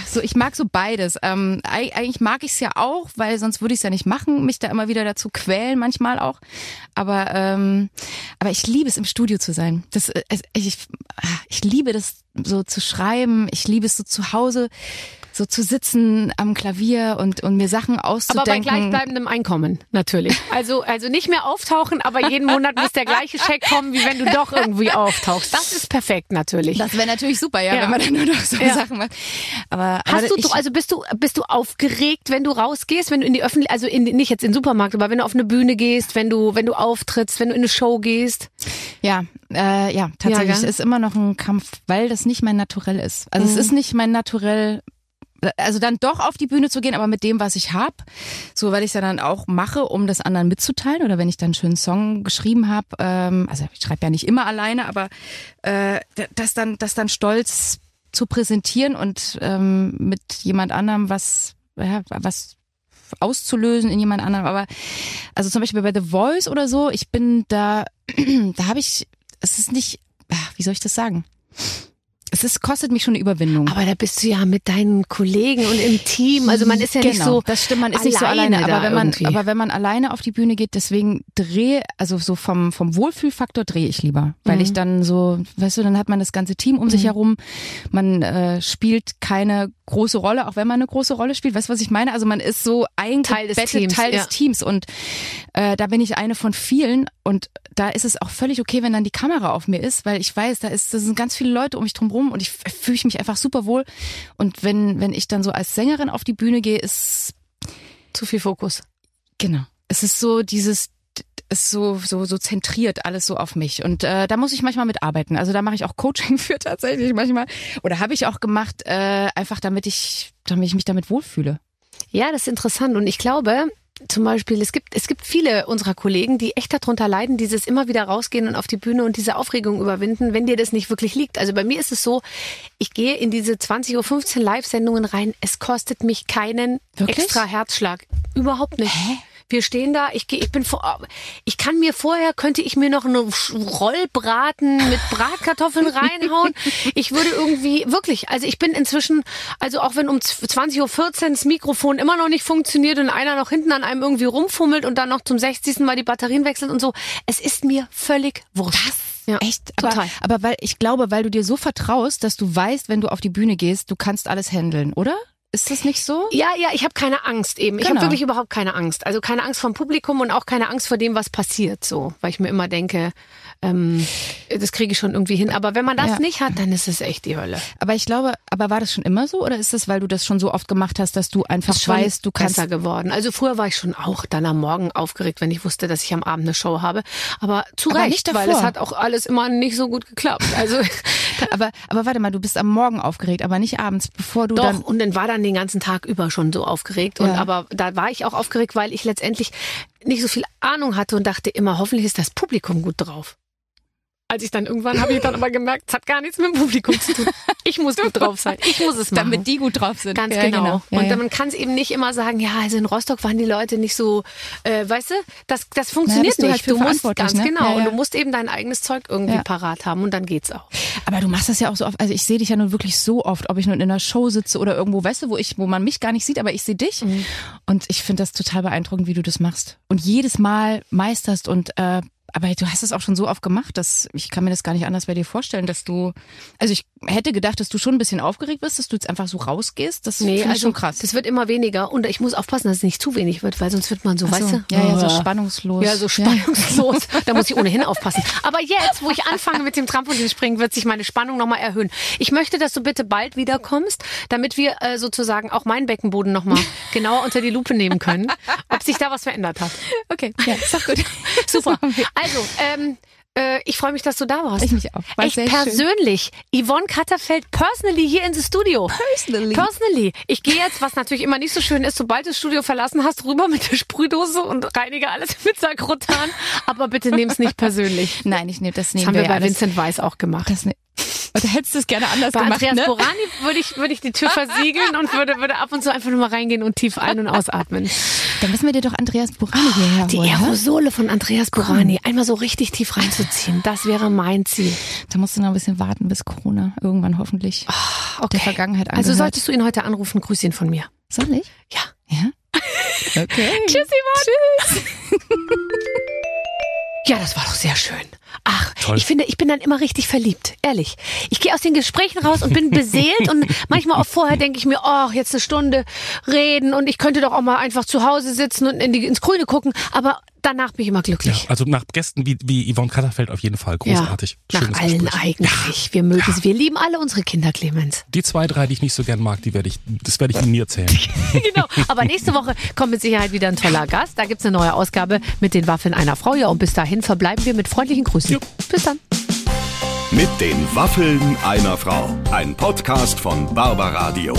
[SPEAKER 4] so ich mag so beides. Ähm, eigentlich mag ich es ja auch, weil sonst würde ich es ja nicht machen, mich da immer wieder dazu quälen, manchmal auch. Aber ähm, aber ich liebe es im Studio zu sein. Das äh, ich, ich liebe das so zu schreiben. Ich liebe es so zu Hause so zu sitzen am Klavier und, und mir Sachen auszudenken.
[SPEAKER 2] Aber bei gleichbleibendem Einkommen, natürlich. Also, also nicht mehr auftauchen, aber jeden Monat muss der gleiche Scheck kommen, wie wenn du doch irgendwie auftauchst. Das ist perfekt, natürlich.
[SPEAKER 4] Das wäre natürlich super, ja, ja, wenn man dann nur noch so ja. Sachen macht. Aber,
[SPEAKER 2] Hast aber du, also bist du, bist du aufgeregt, wenn du rausgehst, wenn du in die Öffentlichkeit, also in, nicht jetzt in den Supermarkt, aber wenn du auf eine Bühne gehst, wenn du, wenn du auftrittst, wenn du in eine Show gehst?
[SPEAKER 4] Ja, äh, ja, tatsächlich. Ja, es ist immer noch ein Kampf, weil das nicht mein Naturell ist. Also mhm. es ist nicht mein Naturell, also dann doch auf die Bühne zu gehen, aber mit dem, was ich habe, so weil ich es ja dann auch mache, um das anderen mitzuteilen oder wenn ich dann einen schönen Song geschrieben habe, ähm, also ich schreibe ja nicht immer alleine, aber äh, das dann, das dann stolz zu präsentieren und ähm, mit jemand anderem was, ja, was auszulösen in jemand anderem. Aber also zum Beispiel bei The Voice oder so, ich bin da, da habe ich, es ist nicht, wie soll ich das sagen? Es ist, kostet mich schon eine Überwindung.
[SPEAKER 2] Aber da bist du ja mit deinen Kollegen und im Team. Also man ist ja
[SPEAKER 4] genau,
[SPEAKER 2] nicht so.
[SPEAKER 4] Das stimmt, man ist nicht so alleine. Aber wenn man, irgendwie. aber wenn man alleine auf die Bühne geht, deswegen drehe, also so vom, vom Wohlfühlfaktor drehe ich lieber. Weil mhm. ich dann so, weißt du, dann hat man das ganze Team um mhm. sich herum. Man äh, spielt keine große Rolle, auch wenn man eine große Rolle spielt. Weißt du, was ich meine? Also man ist so ein
[SPEAKER 2] Teil des Teams.
[SPEAKER 4] Teil des Teams. Und äh, da bin ich eine von vielen. Und da ist es auch völlig okay, wenn dann die Kamera auf mir ist, weil ich weiß, da ist, da sind ganz viele Leute um mich drum rum und ich fühle mich einfach super wohl. Und wenn, wenn ich dann so als Sängerin auf die Bühne gehe, ist
[SPEAKER 2] zu viel Fokus.
[SPEAKER 4] Genau. Es ist so dieses, ist so so so zentriert alles so auf mich und äh, da muss ich manchmal mitarbeiten. Also da mache ich auch Coaching für tatsächlich manchmal oder habe ich auch gemacht äh, einfach damit ich damit ich mich damit wohlfühle.
[SPEAKER 2] Ja, das ist interessant und ich glaube, zum Beispiel, es gibt, es gibt viele unserer Kollegen, die echt darunter leiden, dieses immer wieder rausgehen und auf die Bühne und diese Aufregung überwinden, wenn dir das nicht wirklich liegt. Also bei mir ist es so, ich gehe in diese 20.15 Uhr Live-Sendungen rein. Es kostet mich keinen
[SPEAKER 4] Wirklich?
[SPEAKER 2] extra Herzschlag. Überhaupt nicht. Wir stehen da, ich ich bin vor, ich kann mir vorher, könnte ich mir noch einen Rollbraten mit Bratkartoffeln reinhauen. Ich würde irgendwie, wirklich, also ich bin inzwischen, also auch wenn um 20.14 Uhr das Mikrofon immer noch nicht funktioniert und einer noch hinten an einem irgendwie rumfummelt und dann noch zum 60. Mal die Batterien wechselt und so, es ist mir völlig wurscht. Ja,
[SPEAKER 4] Echt? Aber,
[SPEAKER 2] total.
[SPEAKER 4] aber weil ich glaube, weil du dir so vertraust, dass du weißt, wenn du auf die Bühne gehst, du kannst alles handeln, oder? Ist das nicht so?
[SPEAKER 2] Ja, ja, ich habe keine Angst eben. Ich
[SPEAKER 4] Genau.
[SPEAKER 2] habe wirklich überhaupt keine Angst. Also keine Angst vom Publikum und auch keine Angst vor dem, was passiert, so, weil ich mir immer denke, ähm, das kriege ich schon irgendwie hin. Aber wenn man das
[SPEAKER 4] Ja.
[SPEAKER 2] nicht hat, dann ist es echt die Hölle.
[SPEAKER 4] Aber ich glaube, aber war das schon immer so oder ist das, weil du das schon so oft gemacht hast, dass du einfach weißt, du kannst
[SPEAKER 2] besser geworden. Also früher war ich schon auch dann am Morgen aufgeregt, wenn ich wusste, dass ich am Abend eine Show habe. Aber zu
[SPEAKER 4] Aber
[SPEAKER 2] Recht,
[SPEAKER 4] nicht
[SPEAKER 2] weil es hat auch alles immer nicht so gut geklappt. Also
[SPEAKER 4] aber aber warte mal, du bist am Morgen aufgeregt, aber nicht abends, bevor du
[SPEAKER 2] Doch,
[SPEAKER 4] dann
[SPEAKER 2] und dann war dann den ganzen Tag über schon so aufgeregt. Und
[SPEAKER 4] Ja.
[SPEAKER 2] aber da war ich auch aufgeregt, weil ich letztendlich nicht so viel Ahnung hatte und dachte immer, hoffentlich ist das Publikum gut drauf. Als ich dann irgendwann habe ich dann aber gemerkt, es hat gar nichts mit dem Publikum zu tun. Ich muss gut drauf sein. Ich muss es machen.
[SPEAKER 4] damit die gut drauf sind.
[SPEAKER 2] Ganz
[SPEAKER 4] Ja,
[SPEAKER 2] genau.
[SPEAKER 4] Ja,
[SPEAKER 2] und
[SPEAKER 4] ja.
[SPEAKER 2] man kann es eben nicht immer sagen, ja, also in Rostock waren die Leute nicht so, äh, weißt du, das, das funktioniert
[SPEAKER 4] bist du halt
[SPEAKER 2] nicht.
[SPEAKER 4] für
[SPEAKER 2] du musst ganz
[SPEAKER 4] ne?
[SPEAKER 2] genau. Und du musst eben dein eigenes Zeug irgendwie parat haben und dann geht's auch.
[SPEAKER 4] Aber du machst das ja auch so oft. Also ich sehe dich ja nun wirklich so oft, ob ich nun in einer Show sitze oder irgendwo, weißt du, wo ich, wo man mich gar nicht sieht, aber ich sehe dich.
[SPEAKER 2] Mhm.
[SPEAKER 4] Und ich finde das total beeindruckend, wie du das machst. Und jedes Mal meisterst und äh, aber du hast es auch schon so oft gemacht, dass ich kann mir das gar nicht anders bei dir vorstellen, dass du, also ich hätte gedacht, dass du schon ein bisschen aufgeregt bist, dass du jetzt einfach so rausgehst. Das
[SPEAKER 2] Nee,
[SPEAKER 4] ich
[SPEAKER 2] also
[SPEAKER 4] schon krass.
[SPEAKER 2] das wird immer weniger und ich muss aufpassen, dass es nicht zu wenig wird, weil sonst wird man so,
[SPEAKER 4] Ach
[SPEAKER 2] weißt
[SPEAKER 4] so.
[SPEAKER 2] du?
[SPEAKER 4] Ja, ja, so spannungslos.
[SPEAKER 2] Ja, so spannungslos. Da muss ich ohnehin aufpassen. Aber jetzt, wo ich anfange mit dem Trampolinspringen, wird sich meine Spannung nochmal erhöhen. Ich möchte, dass du bitte bald wiederkommst, damit wir äh, sozusagen auch meinen Beckenboden nochmal genauer unter die Lupe nehmen können, ob sich da was verändert hat.
[SPEAKER 4] Okay, ja, ist doch gut.
[SPEAKER 2] Super. Also, ähm, äh, ich freue mich, dass du da warst.
[SPEAKER 4] Ich mich auch. War
[SPEAKER 2] Echt
[SPEAKER 4] sehr schön.
[SPEAKER 2] persönlich. Yvonne Katterfeld personally hier ins Studio.
[SPEAKER 4] Personally.
[SPEAKER 2] Personally. Ich gehe jetzt, was natürlich immer nicht so schön ist, sobald du das Studio verlassen hast, rüber mit der Sprühdose und reinige alles mit Sakrotan. Aber bitte nehm's nicht persönlich.
[SPEAKER 4] Nein, ich nehme das
[SPEAKER 2] Das
[SPEAKER 4] nehmen
[SPEAKER 2] haben wir
[SPEAKER 4] ja
[SPEAKER 2] bei
[SPEAKER 4] alles.
[SPEAKER 2] Vincent Weiss auch gemacht.
[SPEAKER 4] Das ne oder hättest du es gerne anders
[SPEAKER 2] Bei
[SPEAKER 4] gemacht,
[SPEAKER 2] Andreas
[SPEAKER 4] ne?
[SPEAKER 2] Borani würde ich, würde ich die Tür versiegeln und würde, würde ab und zu einfach nur mal reingehen und tief ein- und ausatmen.
[SPEAKER 4] Dann müssen wir dir doch Andreas Burani hierher
[SPEAKER 2] Die
[SPEAKER 4] holen. ne?
[SPEAKER 2] Aerosole von Andreas Borani einmal so richtig tief reinzuziehen, das wäre mein Ziel.
[SPEAKER 4] Da musst du noch ein bisschen warten bis Corona. Irgendwann hoffentlich.
[SPEAKER 2] Okay.
[SPEAKER 4] Der Vergangenheit
[SPEAKER 2] Also
[SPEAKER 4] angehört.
[SPEAKER 2] solltest du ihn heute anrufen, grüß ihn von mir.
[SPEAKER 4] Soll ich?
[SPEAKER 2] Ja.
[SPEAKER 4] Ja. Okay.
[SPEAKER 2] Tschüss, Yvonne. Tschüss. Ja, das war doch sehr schön. Ach,
[SPEAKER 3] Toll.
[SPEAKER 2] ich finde, ich bin dann immer richtig verliebt, ehrlich. Ich gehe aus den Gesprächen raus und bin beseelt und manchmal auch vorher denke ich mir, oh, jetzt eine Stunde reden und ich könnte doch auch mal einfach zu Hause sitzen und in die, ins Grüne gucken, aber danach bin ich immer
[SPEAKER 3] Ja,
[SPEAKER 2] glücklich.
[SPEAKER 3] also nach Gästen wie, wie Yvonne Katterfeld auf jeden Fall großartig.
[SPEAKER 2] Ja, nach
[SPEAKER 3] Schönes
[SPEAKER 2] allen
[SPEAKER 3] Gespräch.
[SPEAKER 2] eigentlich. Wir mögen es. Wir lieben alle unsere Kinder, Clemens.
[SPEAKER 3] Die zwei, drei, die ich nicht so gern mag, die werde ich, das werde ich Ihnen nie erzählen.
[SPEAKER 2] genau. Aber nächste Woche kommt mit Sicherheit wieder ein toller Gast. Da gibt's eine neue Ausgabe mit den Waffeln einer Frau. Ja, und bis dahin verbleiben wir mit freundlichen Grüßen. Bis dann.
[SPEAKER 1] Mit den Waffeln einer Frau. Ein Podcast von Barbaradio.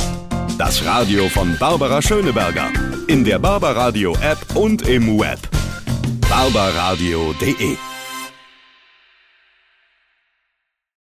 [SPEAKER 1] Das Radio von Barbara Schöneberger. In der Barbaradio App und im Web. barbaradio.de